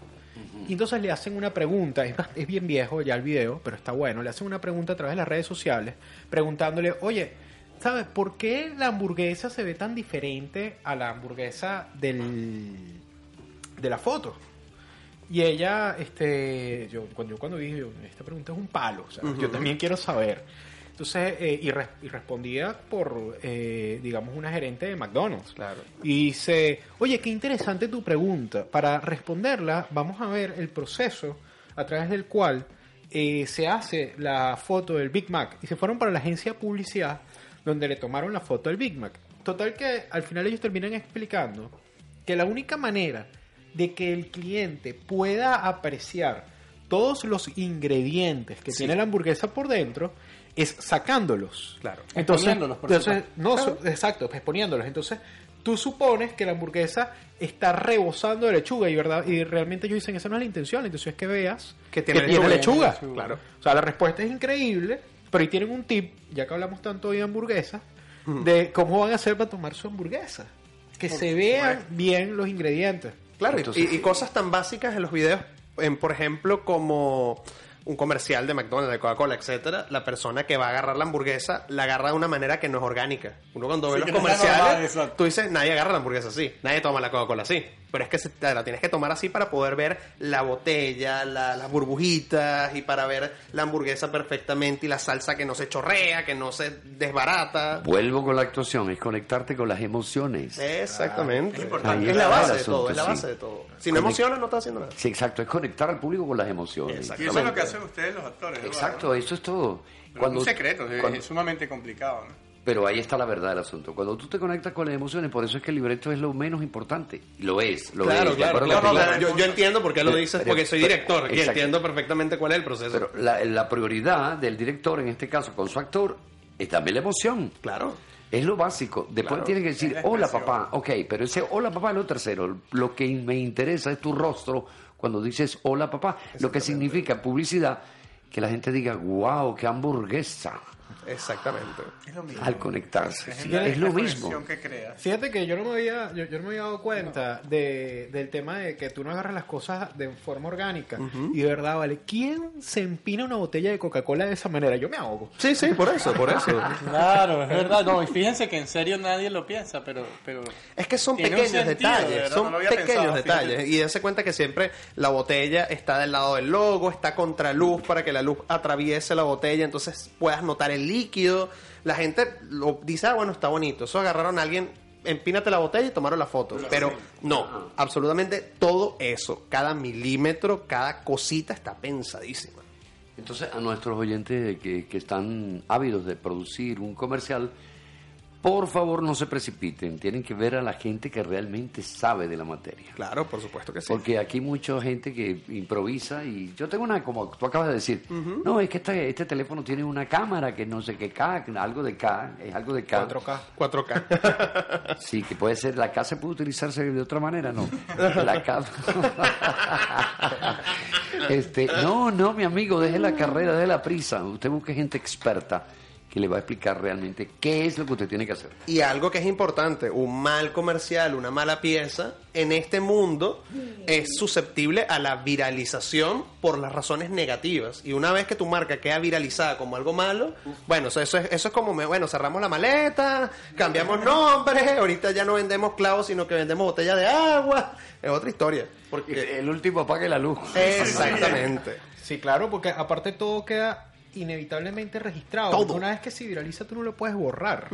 Y entonces le hacen una pregunta, es, bien viejo ya el video, pero está bueno, le hacen una pregunta a través de las redes sociales, preguntándole, oye, ¿sabes por qué la hamburguesa se ve tan diferente a la hamburguesa del, de la foto? Y ella, este, yo cuando, yo cuando dije, esta pregunta es un palo, o sea, yo también quiero saber. Entonces, eh, y, res- y respondía por, eh, digamos, una gerente de McDonald's. Claro. Y dice, oye, qué interesante tu pregunta. Para responderla, vamos a ver el proceso a través del cual eh, se hace la foto del Big Mac. Y se fueron para la agencia de publicidad donde le tomaron la foto del Big Mac. Total que al final ellos terminan explicando que la única manera de que el cliente pueda apreciar todos los ingredientes que tiene la hamburguesa por dentro es sacándolos. Claro. Entonces, Exponiéndolos, por entonces no, so- exacto, exponiéndolos. Entonces, tú supones que la hamburguesa está rebosando de lechuga y verdad y realmente ellos dicen esa no es la intención, la intención es que veas Que que tiene tiene, lechuga. lechuga. Claro. O sea, la respuesta es increíble, pero ahí tienen un tip, ya que hablamos tanto hoy de hamburguesa, de cómo van a hacer para tomar su hamburguesa. Que se vean bien los ingredientes. Claro, Entonces- y, y cosas tan básicas en los videos, en, por ejemplo, como un comercial de McDonald's, de Coca-Cola, etcétera, la persona que va a agarrar la hamburguesa la agarra de una manera que no es orgánica. Uno cuando ve los comerciales, normal, tú dices, nadie agarra la hamburguesa así, nadie toma la Coca-Cola así. Pero es que se- te la tienes que tomar así para poder ver la botella, la- las burbujitas y para ver la hamburguesa perfectamente y la salsa que no se chorrea, que no se desbarata. Vuelvo con la actuación, es conectarte con las emociones. Exactamente. Es importante. Ahí es la base de todo, es la sí. base de todo. Si no Conect- emocionas, no estás haciendo nada. Sí, exacto, es conectar al público con las emociones. Y eso es lo que hacen ustedes los actores. Exacto, eso es todo. Pero es un secreto, es- cuando- es sumamente complicado. ¿no? Pero ahí está la verdad del asunto. Cuando tú te conectas con las emociones, por eso es que el libreto es lo menos importante. Lo es, lo Claro, es. ¿de claro, claro, no, yo, yo entiendo por qué lo dices, Pero- porque soy pero- director y exacto. entiendo perfectamente cuál es el proceso. Pero la, la prioridad del director, en este caso con su actor, es también la emoción. claro. Es lo básico. Después Claro. tienes que decir, hola papá, ok, pero ese hola papá es lo tercero. Lo que me interesa es tu rostro cuando dices hola papá, lo que significa publicidad, que la gente diga, wow, qué hamburguesa, Exactamente. Es lo mismo. al conectarse. Es, Sí, la- es lo la mismo. que creas. Fíjate que yo no me había, yo, yo no me había dado cuenta de, del tema de que tú no agarras las cosas de forma orgánica. Y de verdad, vale, ¿quién se empina una botella de Coca-Cola de esa manera? Yo me ahogo. Sí, sí, por eso, por eso. (laughs) Claro, es verdad. No, y fíjense que en serio nadie lo piensa, pero... pero Es que son pequeños sentido, de detalles, verdad, son no pequeños pensado, detalles. fíjate. Y dense cuenta que siempre la botella está del lado del logo, está contra luz para que la luz atraviese la botella, entonces puedas notar el líquido. La gente lo dice, ah, bueno, está bonito. Eso agarraron a alguien, empínate la botella y tomaron la foto. Pero no, absolutamente todo eso, cada milímetro, cada cosita está pensadísima. Entonces, a nuestros oyentes que, que están ávidos de producir un comercial, por favor no se precipiten, tienen que ver a la gente que realmente sabe de la materia. Claro, por supuesto que sí. Porque aquí mucha gente que improvisa y yo tengo una, como tú acabas de decir, no, es que este, este teléfono tiene una cámara que no sé qué K, algo de K, es algo de K. 4K. 4K. (laughs) Sí, que puede ser, la K se puede utilizarse de otra manera, ¿no? La (laughs) K. (laughs) este, no, no, mi amigo, deje la carrera, deje la prisa. Usted busque gente experta que le va a explicar realmente qué es lo que usted tiene que hacer. Y algo que es importante, un mal comercial, una mala pieza, en este mundo es susceptible a la viralización por las razones negativas. Y una vez que tu marca queda viralizada como algo malo, bueno, eso, eso es, eso es como, me- bueno, cerramos la maleta, cambiamos nombre, ahorita ya no vendemos clavos, sino que vendemos botella de agua. Es otra historia. Porque El último apague la luz. Exactamente. Sí, claro, porque aparte todo queda inevitablemente registrado. Todo. Una vez que se viraliza, tú no lo puedes borrar.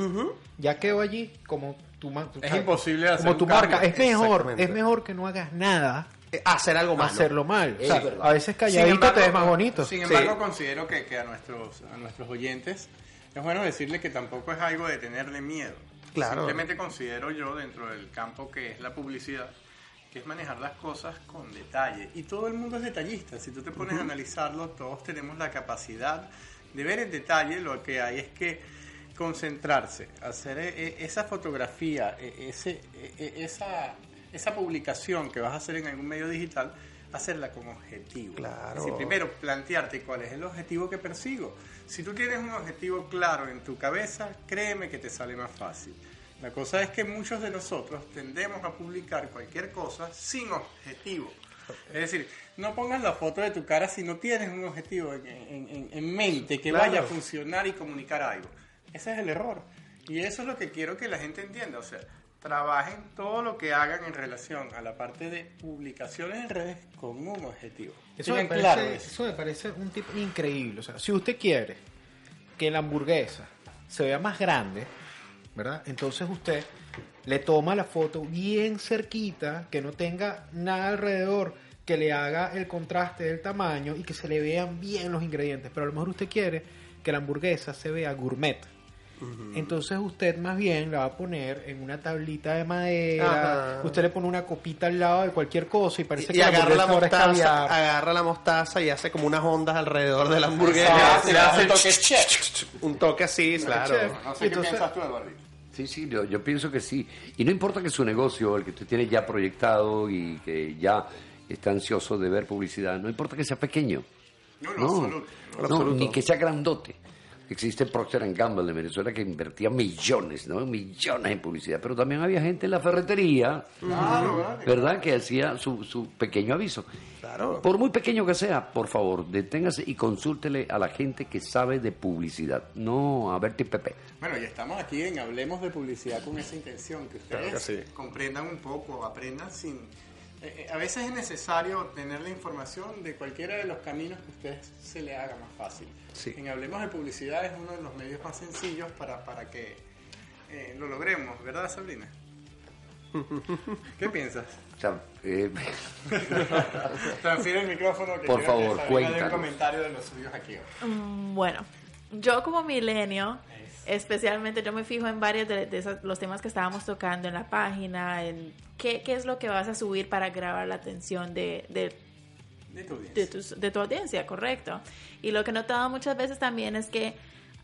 Ya quedó allí como tu, ma- tu- Es imposible hacer como un tu cambio. marca. Es mejor, es mejor que no hagas nada Eh, Hacer algo malo. hacerlo mal. O sea, a veces calladito embargo, te ves más bonito. Sin Sí. embargo, considero que, que a, nuestros, a nuestros oyentes es bueno decirle que tampoco es algo de tenerle miedo. Claro. Simplemente considero yo, dentro del campo que es la publicidad, que es manejar las cosas con detalle. Y todo el mundo es detallista. Si tú te pones a analizarlo, todos tenemos la capacidad de ver en detalle. Lo que hay es que concentrarse, hacer eh, eh, esa fotografía, eh, ese, esa, esa publicación que vas a hacer en algún medio digital, hacerla con objetivo. Claro. Es decir, primero plantearte cuál es el objetivo que persigo. Si tú tienes un objetivo claro en tu cabeza, créeme que te sale más fácil. La cosa es que muchos de nosotros tendemos a publicar cualquier cosa sin objetivo. Es decir, no pongas la foto de tu cara si no tienes un objetivo en, en- en- en mente que Claro. vaya a funcionar y comunicar algo. Ese es el error. Y eso es lo que quiero que la gente entienda. O sea, trabajen todo lo que hagan en relación a la parte de publicaciones en redes con un objetivo. Eso me, parece, claro eso. eso me parece un tip increíble. O sea, si usted quiere que la hamburguesa se vea más grande, Entonces usted le toma la foto bien cerquita, que no tenga nada alrededor, que le haga el contraste del tamaño y que se le vean bien los ingredientes. Pero a lo mejor usted quiere que la hamburguesa se vea gourmet. Entonces usted más bien la va a poner en una tablita de madera, Ajá. usted le pone una copita al lado de cualquier cosa y parece Y, que la agarra la mostaza, agarra la mostaza y hace como unas ondas alrededor de la hamburguesa. hace- le hace toque chef. Un toque así, claro. No sé Y qué entonces- piensas tú. Sí, sí, yo, yo pienso que sí. Y no importa que su negocio, el que usted tiene ya proyectado y que ya está ansioso de ver publicidad, no importa que sea pequeño. No, no, No, absoluto. no, absoluto. ni que sea grandote. Existe Procter Gamble de Venezuela que invertía millones, ¿no? Millones en publicidad. Pero también había gente en la ferretería, Claro, ¿verdad? Que hacía su, su pequeño aviso. Claro. Por muy pequeño que sea, por favor, deténgase y consúltele a la gente que sabe de publicidad. No a Berti Pepe. Bueno, y estamos aquí en Hablemos de Publicidad con esa intención, que ustedes Claro que sí. comprendan un poco, aprendan sin... eh, eh, a veces es necesario tener la información de cualquiera de los caminos que a ustedes se le haga más fácil. Sí. En Hablemos de Publicidad es uno de los medios más sencillos para, para que eh, lo logremos, ¿verdad, Sabrina? (laughs) ¿Qué piensas? Eh, Transfiere el micrófono. Que Por favor, dé un comentario de los suyos aquí. Mm, Bueno, yo como milenio, especialmente yo me fijo en varios de, de esos- los temas que estábamos tocando en la página, en qué, qué es lo que vas a subir para grabar la atención de, de, De tu audiencia. de, de tu audiencia, correcto. Y lo que he notado muchas veces también es que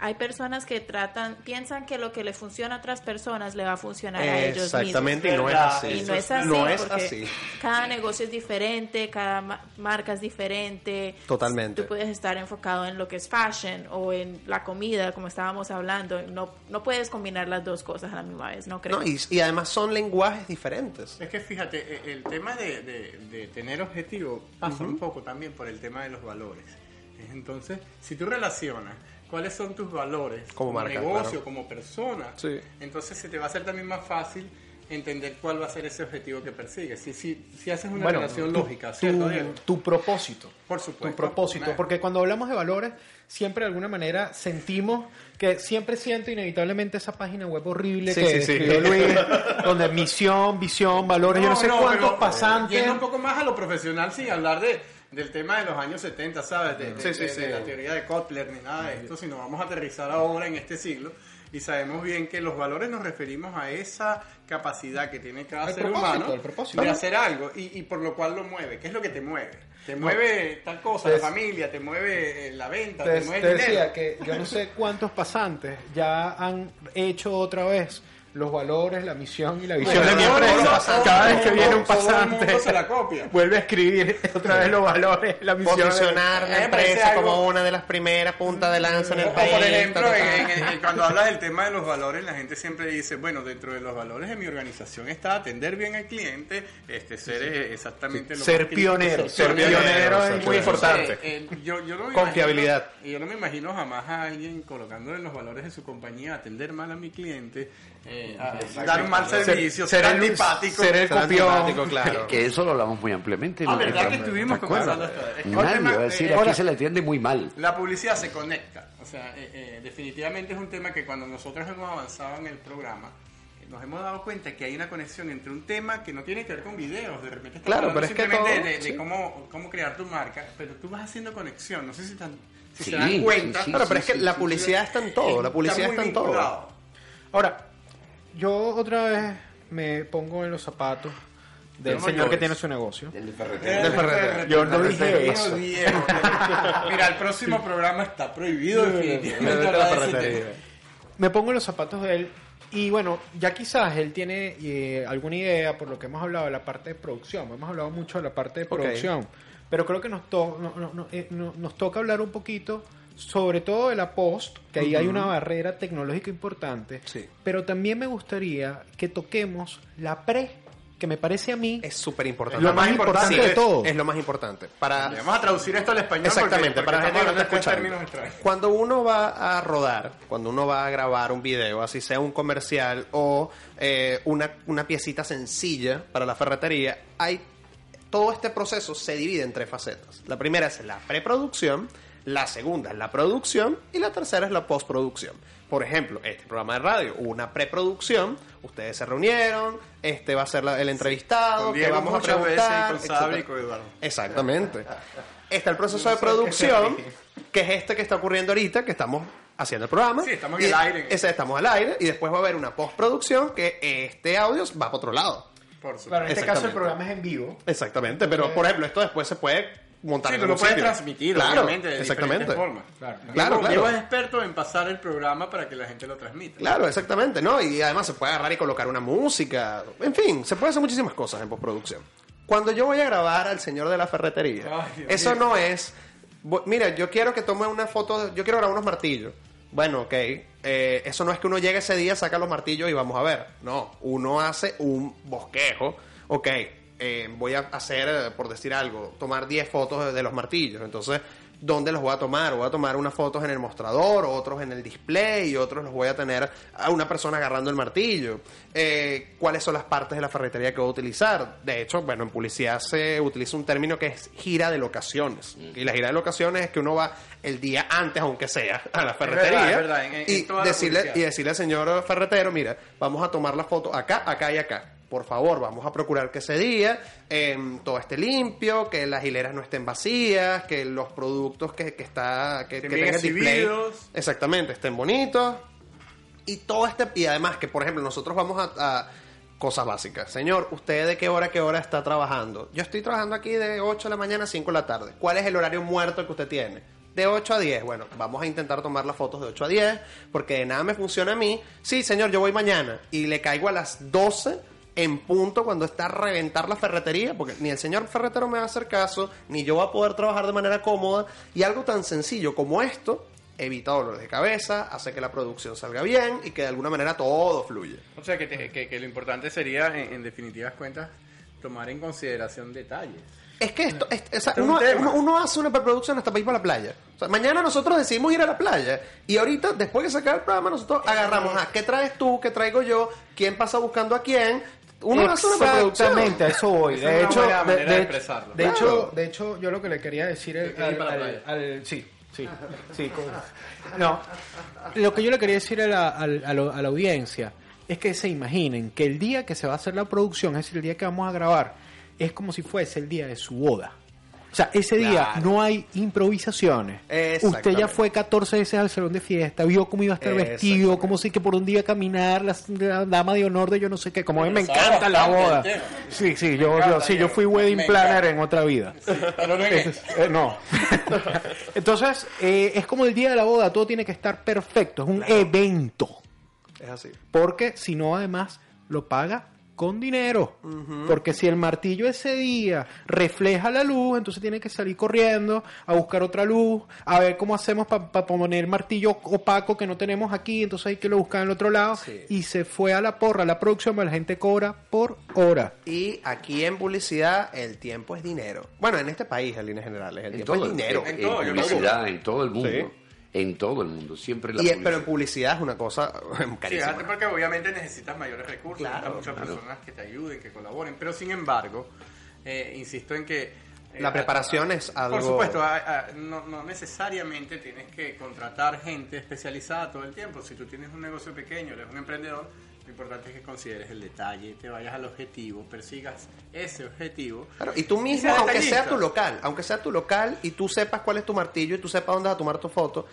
hay personas que tratan, piensan que lo que le funciona a otras personas le va a funcionar a ellos mismos. Exactamente, y no es así. Y no es así, No es así. cada negocio es diferente, cada ma- marca es diferente. Totalmente. Tú puedes estar enfocado en lo que es fashion o en la comida, como estábamos hablando. No, no puedes combinar las dos cosas a la misma vez, ¿no creo? No, y, y además son lenguajes diferentes. Es que fíjate, e- el tema de, de- de tener objetivo pasa un poco también por el tema de los valores. Entonces, si tú relacionas cuáles son tus valores Como marca, negocio, claro. como persona, Sí. entonces se te va a hacer también más fácil entender cuál va a ser ese objetivo que persigues. Si, si, si haces una Bueno, relación tu- lógica, tu, ¿cierto, Diego? tu propósito. Por supuesto. Tu propósito. Porque cuando hablamos de valores, siempre de alguna manera sentimos que siempre siento inevitablemente esa página web horrible Sí, que sí, sí. escribió Luis, (laughs) donde misión, visión, valores, yo no sé cuántos pero, eh, pasantes. Yendo un poco más a lo profesional sin hablar de, del tema de los años 70, ¿sabes? De, de- Sí, sí, de- sí. de la teoría de Kotler ni nada de esto, sino vamos a aterrizar ahora en este siglo. y sabemos bien que los valores nos referimos a esa capacidad que tiene cada El ser humano de hacer algo y, y por lo cual lo mueve. ¿Qué es lo que te mueve? Te mueve tal cosa, la familia, te mueve eh, la venta, Te, te, mueve te el dinero. decía que yo no sé cuántos pasantes ya han hecho otra vez los valores, la misión y la visión Bueno, de mi empresa. Cada vez que viene un pasante, se la copia. vuelve a escribir (laughs) otra vez los valores, la misión. Posicionar la empresa algo- como una de las primeras puntas de lanza en el O, país. por ejemplo, en- en- en- (laughs) cuando hablas del tema de los valores, la gente siempre dice, bueno, dentro de los valores de mi organización está atender bien al cliente, este, ser eh, exactamente lo Ser pionero, posible. ser pionero es muy importante. Eh, eh, yo, yo no Confiabilidad. imagino- yo no me imagino jamás a alguien colocándole en los valores de su compañía atender mal a mi cliente, eh, dar un mal servicio, ser, antipático. ser el copión. claro. Que eso lo hablamos muy ampliamente. Ah. ¿verdad que ¿Te estuvimos conversando esto? Que Nadie va a decir, eh, aquí ahora- se le atiende muy mal. La publicidad se conecta. O sea, eh, eh, definitivamente es un tema que cuando nosotros hemos avanzado en el programa, nos hemos dado cuenta que hay una conexión entre un tema que no tiene que ver con videos, de repente Claro, pero es que simplemente todo- de, de sí. cómo, cómo crear tu marca, pero tú vas haciendo conexión, no sé si, tan- si Sí, se dan cuenta. sí, sí, Claro, pero es que sí, la sí, publicidad está en todo. La publicidad está en todo. Ahora, yo otra vez me pongo en los zapatos del no señor que tiene su negocio. Del ferretero. Yo no dije eso. Mira, el próximo programa está prohibido. Me pongo en los zapatos de él y bueno, ya quizás él tiene eh, alguna idea por lo que hemos hablado de la parte de producción. Hemos hablado mucho de la parte de producción, pero creo que nos, to- no- no- no- eh, no- nos toca hablar un poquito sobre todo de la post, que ahí hay una barrera tecnológica importante, Sí. pero también me gustaría que toquemos la pre, que me parece a mí Es súper importante. Lo más importante de todo. Es lo más importante. Para, Vamos a traducir esto al español. Exactamente, porque- para la porque gente que no está escuchando. Cuando uno va a rodar, cuando uno va a grabar un video, así sea un comercial o eh, una, una piecita sencilla para la ferretería, hay todo este proceso se divide en tres facetas. La primera es la preproducción, la segunda es la producción y la tercera es la postproducción. Por ejemplo, este programa de radio, hubo una preproducción, ustedes se reunieron, este va a ser la- el entrevistado, Con que vamos a muchas veces, preguntar, y con Sabri, Eduardo. Exactamente. (laughs) Está el proceso de producción, que es este que está ocurriendo ahorita, que estamos haciendo el programa. Sí, estamos el aire. Ese estamos al aire, y después va a haber una postproducción que este audio va para otro lado. Por supuesto. En este caso el programa es en vivo. Exactamente, pero por ejemplo, esto después se puede montar Sí, en tú lo puedes sitio. transmitir, Claro, obviamente, de exactamente. formas. Claro, Claro, claro. Experto en pasar el programa para que la gente lo transmita. Claro, exactamente, ¿no? Y además se puede agarrar y colocar una música. En fin, se puede hacer muchísimas cosas en postproducción. Cuando yo voy a grabar al señor de la ferretería, Ay, eso mío. no es. Mira, yo quiero que tome una foto. Yo quiero grabar unos martillos. Bueno, ok. eh, eso no es que uno llegue ese día, saca los martillos y vamos a ver. No, uno hace un bosquejo. Ok, eh, voy a hacer, eh, por decir algo, tomar 10 fotos de, los martillos. Entonces, ¿dónde los voy a tomar? Voy a tomar unas fotos en el mostrador, otros en el display y otros los voy a tener a una persona agarrando el martillo. Eh, ¿Cuáles son las partes de la ferretería que voy a utilizar? De hecho, bueno, en publicidad se utiliza un término que es gira de locaciones. Y la gira de locaciones es que uno va el día antes, aunque sea, a la ferretería. verdad, es verdad, en- en- en y, la decirle, y decirle al señor ferretero, mira, vamos a tomar la foto acá, acá y acá. Por favor, vamos a procurar que ese día em, todo esté limpio, que las hileras no estén vacías, que los productos que, que está que, Estén que bien tenga el display exhibidos. exactamente estén bonitos y todo este y además que por ejemplo nosotros vamos a, a cosas básicas. Señor, ¿usted de qué hora a qué hora está trabajando? Yo estoy trabajando aquí de 8 de la mañana a 5 de la tarde. ¿Cuál es el horario muerto que usted tiene? De 8 a 10. Bueno, vamos a intentar tomar las fotos de 8 a 10 porque de nada me funciona a mí. Sí, señor, yo voy mañana y le caigo a las 12 en punto cuando está a reventar la ferretería, porque ni el señor ferretero me va a hacer caso, ni yo voy a poder trabajar de manera cómoda. Y algo tan sencillo como esto evita dolores de cabeza, hace que la producción salga bien y que de alguna manera todo fluye. O sea, que, te- que- que lo importante sería, en, en definitivas cuentas, tomar en consideración detalles. Es que esto, es- o sea, Este es un uno, tema. uno- uno hace una preproducción hasta para ir para la playa. O sea, mañana nosotros decidimos ir a la playa y ahorita, después de sacar el programa, nosotros agarramos a qué traes tú, qué traigo yo, quién pasa buscando a quién. Una. Exactamente, a eso voy. De hecho, de, manera de de- expresarlo. de Claro. hecho, de hecho, yo lo que le quería decir Que al, al- sí, sí, sí. (laughs) no, lo que yo le quería decir a la, al- a lo- a la audiencia es que se imaginen que el día que se va a hacer la producción, es decir, el día que vamos a grabar, es como si fuese el día de su boda. O sea, ese día Claro. no hay improvisaciones. Usted ya fue 14 veces al salón de fiesta, vio cómo iba a estar vestido, Exactamente. cómo sí que por un día caminar, la, la dama de honor de yo no sé qué, como a mí me sabe encanta la bastante boda. tema. Sí, sí, yo, yo, encanta, sí, yo Diego. fui wedding Me planner en otra vida. Pero no en Entonces, eh, no. (laughs) Entonces, eh, es como el día de la boda, todo tiene que estar perfecto, es un evento. Es así. Porque si no, además, lo paga con dinero. Porque si el martillo ese día refleja la luz, entonces tiene que salir corriendo a buscar otra luz, a ver cómo hacemos para poner martillo opaco que no tenemos aquí, entonces hay que lo buscar en el otro lado. Sí. Y se fue a la porra, la próxima la gente cobra por hora. Y aquí en publicidad el tiempo es dinero. Bueno, en este país en líneas generales el En tiempo todo, es dinero. en, En todo, yo publicidad, en todo el mundo. Sí. En todo el mundo, siempre la Y, publicidad. pero en publicidad es una cosa (laughs) Sí, carísima. antes porque obviamente necesitas mayores recursos, Claro, necesitas muchas claro. personas que te ayuden, que colaboren, pero sin embargo, eh, insisto en que... eh, La preparación a- es algo- Por supuesto, a- a- no, no necesariamente tienes que contratar gente especializada todo el tiempo. Si tú tienes un negocio pequeño, eres un emprendedor, lo importante es que consideres el detalle, te vayas al objetivo, persigas ese objetivo. Claro, y tú mismo, aunque sea tu local, aunque sea tu local y tú sepas cuál es tu martillo y tú sepas dónde vas a tomar tu foto,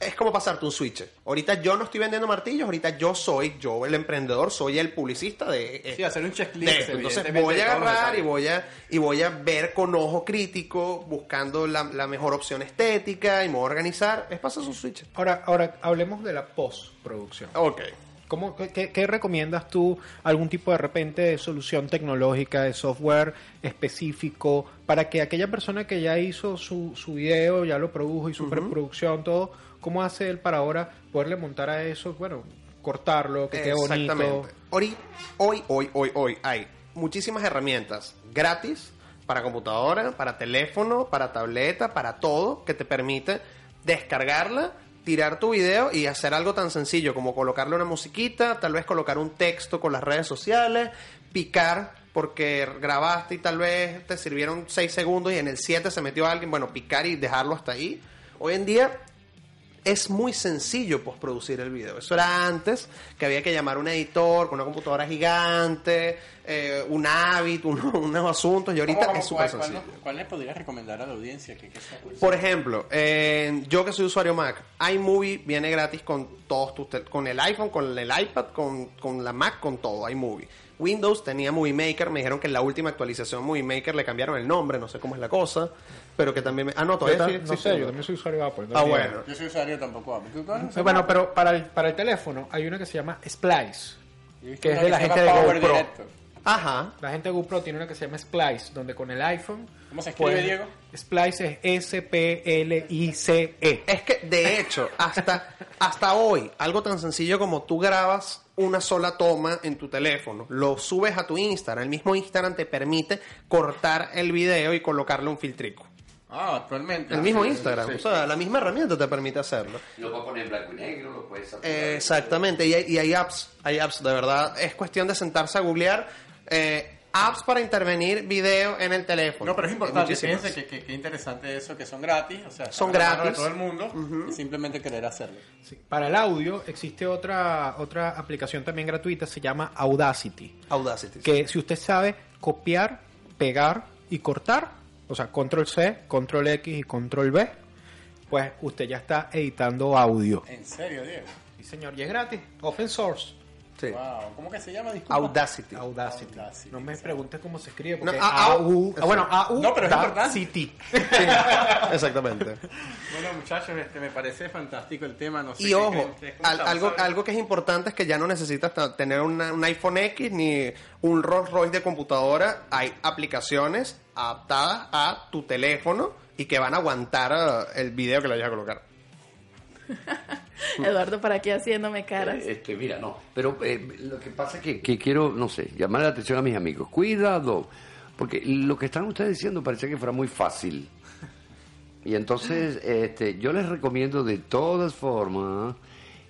es como pasarte un switch. Ahorita yo no estoy vendiendo martillos, ahorita yo soy, yo el emprendedor, soy el publicista de... eh, Sí, hacer un checklist. de esto. Entonces voy a agarrar y voy a, y voy a ver con ojo crítico, buscando la, la mejor opción estética y me voy a organizar. Es pasar un switch. Ahora, ahora hablemos de la postproducción. Ok. ¿Cómo, qué, qué recomiendas tú? ¿Algún tipo de repente de solución tecnológica, de software específico, para que aquella persona que ya hizo su, su video, ya lo produjo y su preproducción, todo, ¿cómo hace él para ahora poderle montar a eso? Bueno, cortarlo, que quede bonito. Exactamente. Hoy, hoy, hoy, hoy, hoy hay muchísimas herramientas gratis para computadora, para teléfono, para tableta, para todo, que te permite descargarla, tirar tu video y hacer algo tan sencillo como colocarle una musiquita, tal vez colocar un texto con las redes sociales, picar porque grabaste y tal vez te sirvieron 6 segundos y en el 7 se metió alguien, bueno, picar y dejarlo hasta ahí. Hoy en día es muy sencillo postproducir el video. Eso era antes, que había que llamar a un editor con una computadora gigante, eh, un (laughs) un- unos asuntos, y ahorita ¿Cómo, cómo, es súper cuál, sencillo. cuál le podrías recomendar a la audiencia? que, que Por ejemplo, eh, yo que soy usuario Mac, iMovie viene gratis con todos tus con el iPhone, con el iPad, con, con la Mac, con todo, iMovie. Windows tenía Movie Maker, me dijeron que en la última actualización Movie Maker le cambiaron el nombre, no sé cómo es la cosa, pero que también me... Ah, no, todavía sigue no sé, yo también soy usuario de Apple. no Ah, bueno. Yo soy usuario tampoco Apple. ¿Tú conoces Eh, Bueno, pero para el, para el teléfono hay una que se llama Splice, que es de la gente de Power GoPro. Director. Ajá. La gente de GoPro tiene una que se llama Splice, donde con el iPhone... ¿Cómo se escribe, puedes- Diego? Splice es S-P-L-I-C-E. Es que, de hecho, hasta, hasta hoy, algo tan sencillo como tú grabas una sola toma en tu teléfono, lo subes a tu Instagram, el mismo Instagram te permite cortar el video y colocarle un filtrico. Ah, actualmente. El mismo Sí, Instagram, sí. o sea, la misma herramienta te permite hacerlo. Lo puedes poner en blanco y negro, lo puedes hacer. Eh, Exactamente, y hay, y hay apps, hay apps, de verdad, es cuestión de sentarse a googlear eh, apps para intervenir video en el teléfono. No, pero es importante, fíjense que, que, que interesante eso, que son gratis, o sea, Son gratis. de todo el mundo, y simplemente querer hacerlo. Sí. Para el audio existe otra, otra aplicación también gratuita, se llama Audacity. Audacity. Que si usted sabe copiar, pegar y cortar, o sea, control C, control X y control V, pues usted ya está editando audio. ¿En serio, Diego? Sí, señor, y es gratis, open source. Sí. Wow, ¿cómo que se llama? Disculpa. Audacity. Audacity. Audacity. No me preguntes cómo se escribe, No, porque a- a- AU, ah, bueno, AU, No, pero es importante. Audacity. (laughs) Exactamente. Bueno, muchachos, este, me parece fantástico el tema, no sé Y qué ojo, creen ustedes, ¿cómo al- estamos, algo, algo que es importante es que ya no necesitas ta- tener una- un iPhone X ni un Rolls Royce de computadora. Hay aplicaciones adaptadas a tu teléfono y que van a aguantar eh, el video que le vayas a colocar. (laughs) (laughs) Eduardo, ¿para qué haciéndome caras? Eh, Este, mira, no. Pero eh, lo que pasa es que, que quiero, no sé, llamar la atención a mis amigos. Cuidado, porque lo que están ustedes diciendo parece que fuera muy fácil. Y entonces, (laughs) este, yo les recomiendo de todas formas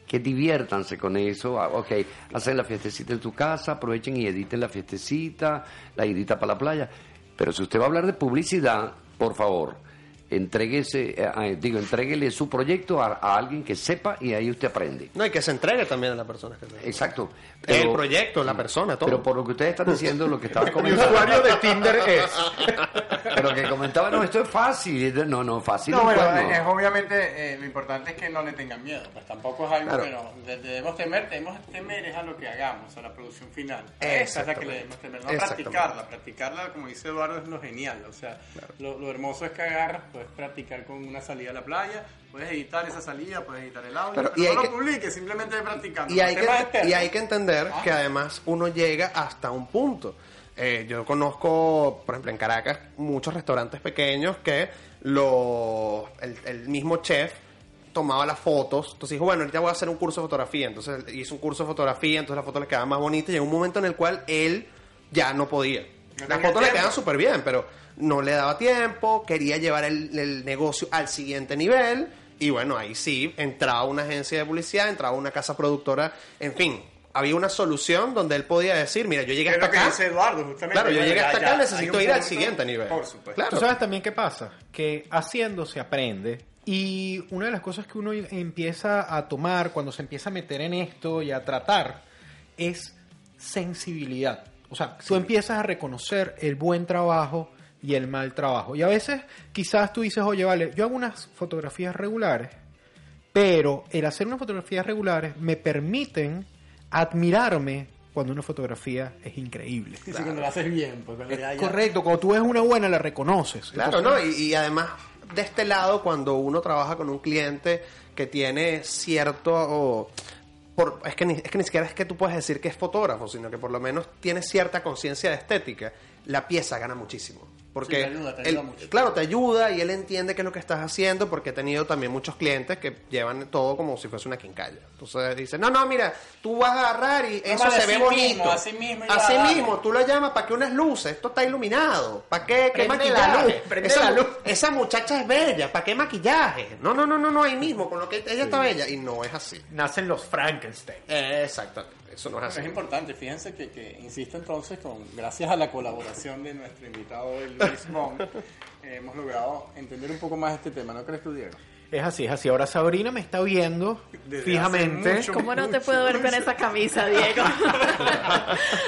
que diviértanse con eso. Ah, Ok, hacen la fiestecita en tu casa, aprovechen y editen la fiestecita, la edita para la playa. Pero si usted va a hablar de publicidad, por favor, Entréguese, eh, eh, digo, entréguele su proyecto a, a alguien que sepa y ahí usted aprende. No, y que se entregue también a la persona que se Exacto. El proyecto, la persona, todo. Pero por lo que ustedes están diciendo, lo que estaba (laughs) comentando. usuario de Tinder es. (laughs) Pero que comentaba, no, esto es fácil. No, no, fácil. No, no, bueno, no. es, obviamente eh, lo importante es que no le tengan miedo, pues tampoco es algo Claro. que no, de- debemos temer, debemos temer es a lo que hagamos, a la producción final. Esa es la que le debemos temer, no practicarla, practicarla como dice Eduardo es lo genial, o sea, lo, lo hermoso es que agarras, puedes practicar con una salida a la playa, puedes editar esa salida, puedes editar el audio, Pero, pero, y no que- lo publiques, simplemente practicando. y hay, que, y hay que entender Ah. que además uno llega hasta un punto. Eh, yo conozco, por ejemplo, en Caracas, muchos restaurantes pequeños que los, el, el mismo chef tomaba las fotos, entonces dijo, bueno, ahorita voy a hacer un curso de fotografía, entonces hizo un curso de fotografía, entonces la foto le quedaba más bonita y llegó un momento en el cual él ya no podía. No Las fotos le quedan súper bien, pero no le daba tiempo, quería llevar el, el negocio al siguiente nivel y bueno, ahí sí, entraba una agencia de publicidad, entraba una casa productora, en fin, había una solución donde él podía decir, mira, yo llegué hasta acá. dice Eduardo, justamente. Claro, yo llegué hasta acá, necesito ir al siguiente nivel. Por supuesto. Claro. Tú sabes también qué pasa, que haciendo se aprende y una de las cosas que uno empieza a tomar cuando se empieza a meter en esto y a tratar es sensibilidad. O sea, tú empiezas a reconocer el buen trabajo y el mal trabajo. Y a veces quizás tú dices, oye, vale, yo hago unas fotografías regulares, pero el hacer unas fotografías regulares me permiten admirarme cuando una fotografía es increíble. Sí, cuando lo haces bien, pues cuando ya- ya- Correcto, cuando tú ves una buena la reconoces. Claro, Entonces, ¿no? Y, y además, de este lado, cuando uno trabaja con un cliente que tiene cierto... por- es, que ni, es que ni siquiera es que tú puedes decir que es fotógrafo, sino que por lo menos tiene cierta conciencia de estética, la pieza gana muchísimo. Porque Sí, te ayuda, te él- ayuda mucho. Claro, te ayuda y él entiende qué es lo que estás haciendo porque he tenido también muchos clientes que llevan todo como si fuese una quincalla. Entonces dicen, no, no, mira, tú vas a agarrar y eso se ve así bonito. mismo, así mismo Así mismo, tú lo llamas para que unas luces, esto está iluminado, ¿para qué? ¿Qué Prende maquillaje? la luz, prende esa, la luz. esa muchacha es bella, ¿para qué maquillaje? No, no, no, no, no, ahí mismo, con lo que ella está bella. Y no es así. nacen los Frankenstein. Exactamente, eso no es así. Es importante, fíjense que, que insisto entonces, con gracias a la colaboración de nuestro invitado Luis Mon, eh, (laughs) hemos logrado entender un poco más este tema, ¿no crees tú, Diego? Es así, es así. Ahora Sabrina me está viendo Desde fijamente. mucho. ¿Cómo no te puedo ver con esa camisa, (laughs) Diego?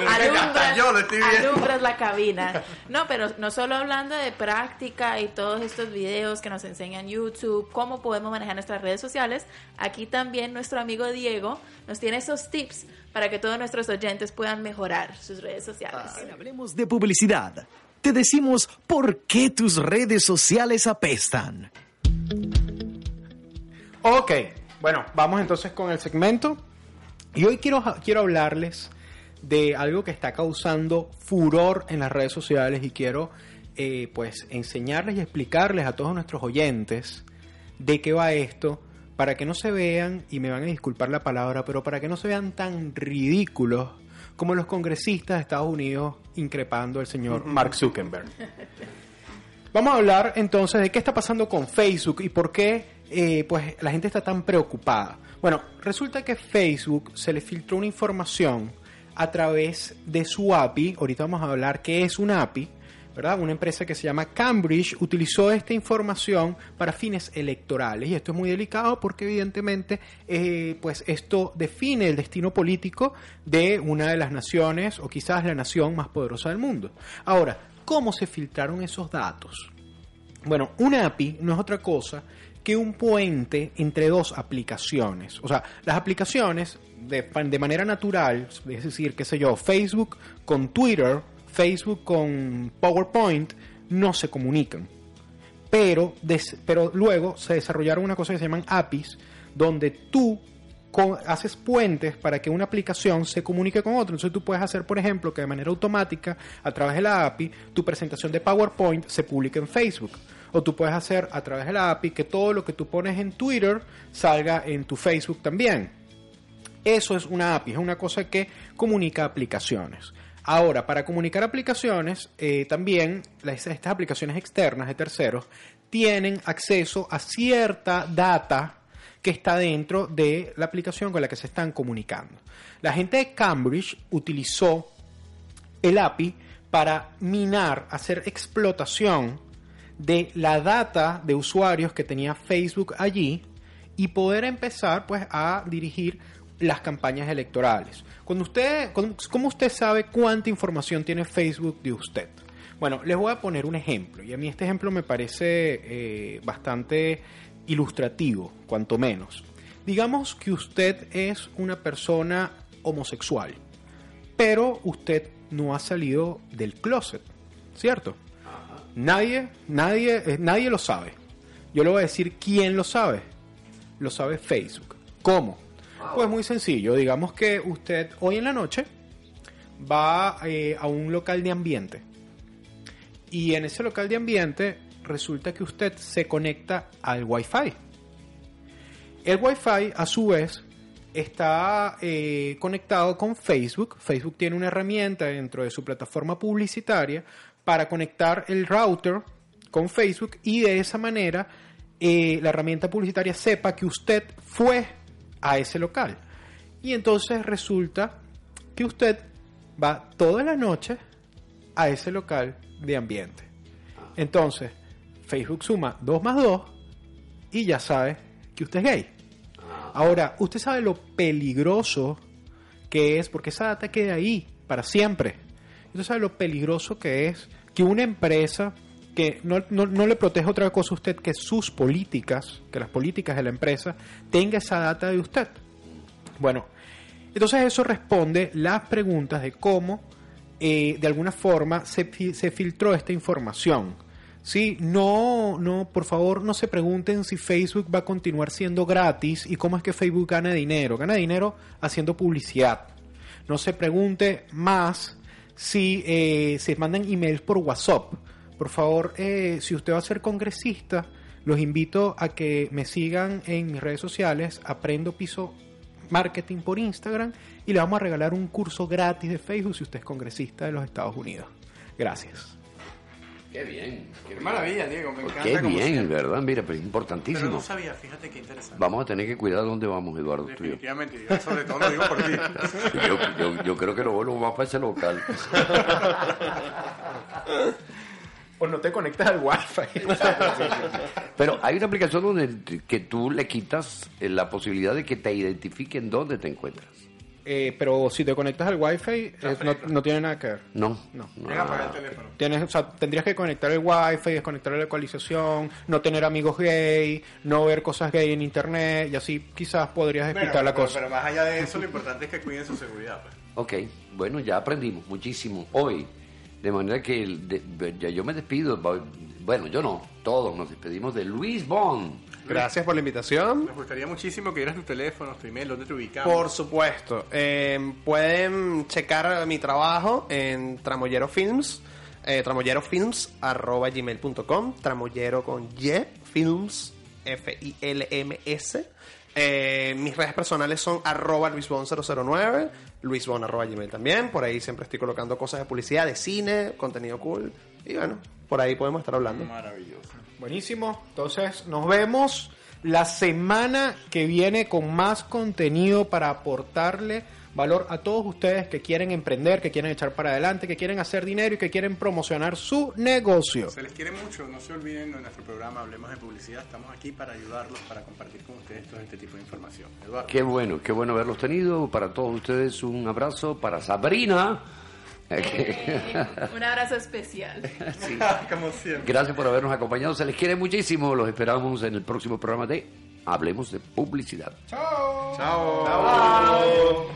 hasta yo lo estoy viendo. alumbras la cabina. No, pero no solo hablando de práctica y todos estos videos que nos enseñan YouTube, cómo podemos manejar nuestras redes sociales, aquí también nuestro amigo Diego nos tiene esos tips para que todos nuestros oyentes puedan mejorar sus redes sociales. Hablemos de publicidad. Te decimos por qué tus redes sociales apestan. Ok, bueno, vamos entonces con el segmento. Y hoy quiero, quiero hablarles de algo que está causando furor en las redes sociales y quiero eh, pues enseñarles y explicarles a todos nuestros oyentes de qué va esto para que no se vean, y me van a disculpar la palabra, pero para que no se vean tan ridículos como los congresistas de Estados Unidos increpando al señor Mark Zuckerberg. Vamos a hablar entonces de qué está pasando con Facebook y por qué eh, pues, la gente está tan preocupada. Bueno, resulta que Facebook se le filtró una información a través de su API. Ahorita vamos a hablar qué es una API. ¿verdad? Una empresa que se llama Cambridge utilizó esta información para fines electorales y esto es muy delicado porque evidentemente eh, pues esto define el destino político de una de las naciones o quizás la nación más poderosa del mundo. Ahora, ¿cómo se filtraron esos datos? Bueno, una API no es otra cosa que un puente entre dos aplicaciones. O sea, las aplicaciones de, de manera natural, es decir, qué sé yo, Facebook con Twitter, Facebook con PowerPoint, no se comunican. Pero, pero luego se desarrollaron una cosa que se llaman APIs, donde tú haces puentes para que una aplicación se comunique con otra. Entonces tú puedes hacer, por ejemplo, que de manera automática, a través de la API, tu presentación de PowerPoint se publique en Facebook. O tú puedes hacer a través de la API que todo lo que tú pones en Twitter salga en tu Facebook también. Eso es una API, es una cosa que comunica aplicaciones. Ahora, para comunicar aplicaciones, eh, también las- estas aplicaciones externas de terceros tienen acceso a cierta data que está dentro de la aplicación con la que se están comunicando. La gente de Cambridge utilizó el API para minar, hacer explotación de la data de usuarios que tenía Facebook allí y poder empezar pues a dirigir las campañas electorales. Cuando usted, ¿Cómo usted sabe cuánta información tiene Facebook de usted? Bueno, les voy a poner un ejemplo y a mí este ejemplo me parece eh, bastante ilustrativo, cuanto menos. Digamos que usted es una persona homosexual, pero usted no ha salido del closet, ¿cierto? Nadie, nadie, eh, nadie lo sabe. Yo le voy a decir quién lo sabe. Lo sabe Facebook. ¿Cómo? Pues muy sencillo. Digamos que usted hoy en la noche va eh, a un local de ambiente. Y en ese local de ambiente resulta que usted se conecta al Wi-Fi. El Wi-Fi, a su vez, está eh, conectado con Facebook. Facebook tiene una herramienta dentro de su plataforma publicitaria para conectar el router con Facebook y de esa manera eh, la herramienta publicitaria sepa que usted fue a ese local. Y entonces resulta que usted va toda la noche a ese local de ambiente. Entonces, Facebook suma 2 más 2 y ya sabe que usted es gay. Ahora, usted sabe lo peligroso que es, porque esa data queda ahí para siempre. Usted sabe lo peligroso que es que una empresa que no, no, le protege otra cosa a usted que sus políticas, que las políticas de la empresa, tenga esa data de usted. Bueno, entonces eso responde las preguntas de cómo, eh, de alguna forma, se, se filtró esta información. Sí, no, no, por favor, no se pregunten si Facebook va a continuar siendo gratis y cómo es que Facebook gana dinero. Gana dinero haciendo publicidad. No se pregunte más si eh, se mandan emails por WhatsApp por favor, eh, si usted va a ser congresista, los invito a que me sigan en mis redes sociales, Aprendo Piso Marketing por Instagram y le vamos a regalar un curso gratis de Facebook si usted es congresista de los Estados Unidos. Gracias. Qué bien. Qué, maravilla, Diego. Me encanta. Qué bien, ¿verdad? Mira, pero es importantísimo. Pero no sabía, fíjate qué interesante. Vamos a tener que cuidar dónde vamos, Eduardo. Definitivamente, yo sobre todo lo digo por ti. (laughs) yo, yo, yo, creo que lo vuelvo más para ese local. (laughs) o no te conectas al wifi. (laughs) Pero hay una aplicación donde que tú le quitas eh, la posibilidad de que te identifiquen dónde te encuentras. Eh, pero si te conectas al wifi, no, tiene nada que ver. No. No. el teléfono. Tienes, o sea, tendrías que conectar el wifi, desconectar la ecualización, no tener amigos gay, no ver cosas gay en internet, y así quizás podrías explicar la cosa. Pero más allá de eso, lo importante es que cuiden su seguridad. Pues. Ok, bueno, ya aprendimos muchísimo hoy. De manera que ya yo me despido. Bueno, yo no. Todos nos despedimos de Luis Bond. Gracias por la invitación. Me gustaría muchísimo que dieras tu teléfono, tu email, dónde te ubicamos. Por supuesto. Eh, pueden checar mi trabajo en Tramollero Films. Eh, tramoyerofilms.gmail.com Tramollero con Y, Films, F-I-L-M-S. Eh, mis redes personales son arroba luisbon009, luisbon arroba gmail también. Por ahí siempre estoy colocando cosas de publicidad, de cine, contenido cool. Y bueno, por ahí podemos estar hablando. Maravilloso. Buenísimo. Entonces, nos vemos la semana que viene con más contenido para aportarle valor a todos ustedes que quieren emprender, que quieren echar para adelante, que quieren hacer dinero y que quieren promocionar su negocio. Se les quiere mucho, no se olviden de nuestro programa Hablemos de Publicidad, estamos aquí para ayudarlos, para compartir con ustedes todo este tipo de información. Eduardo. Qué bueno, qué bueno haberlos tenido. Para todos ustedes un abrazo, para Sabrina. (laughs) un abrazo especial. (laughs) (laughs) Como siempre. Gracias por habernos acompañado. Se les quiere muchísimo. Los esperamos en el próximo programa de Hablemos de Publicidad. Chao. Chao. Chao.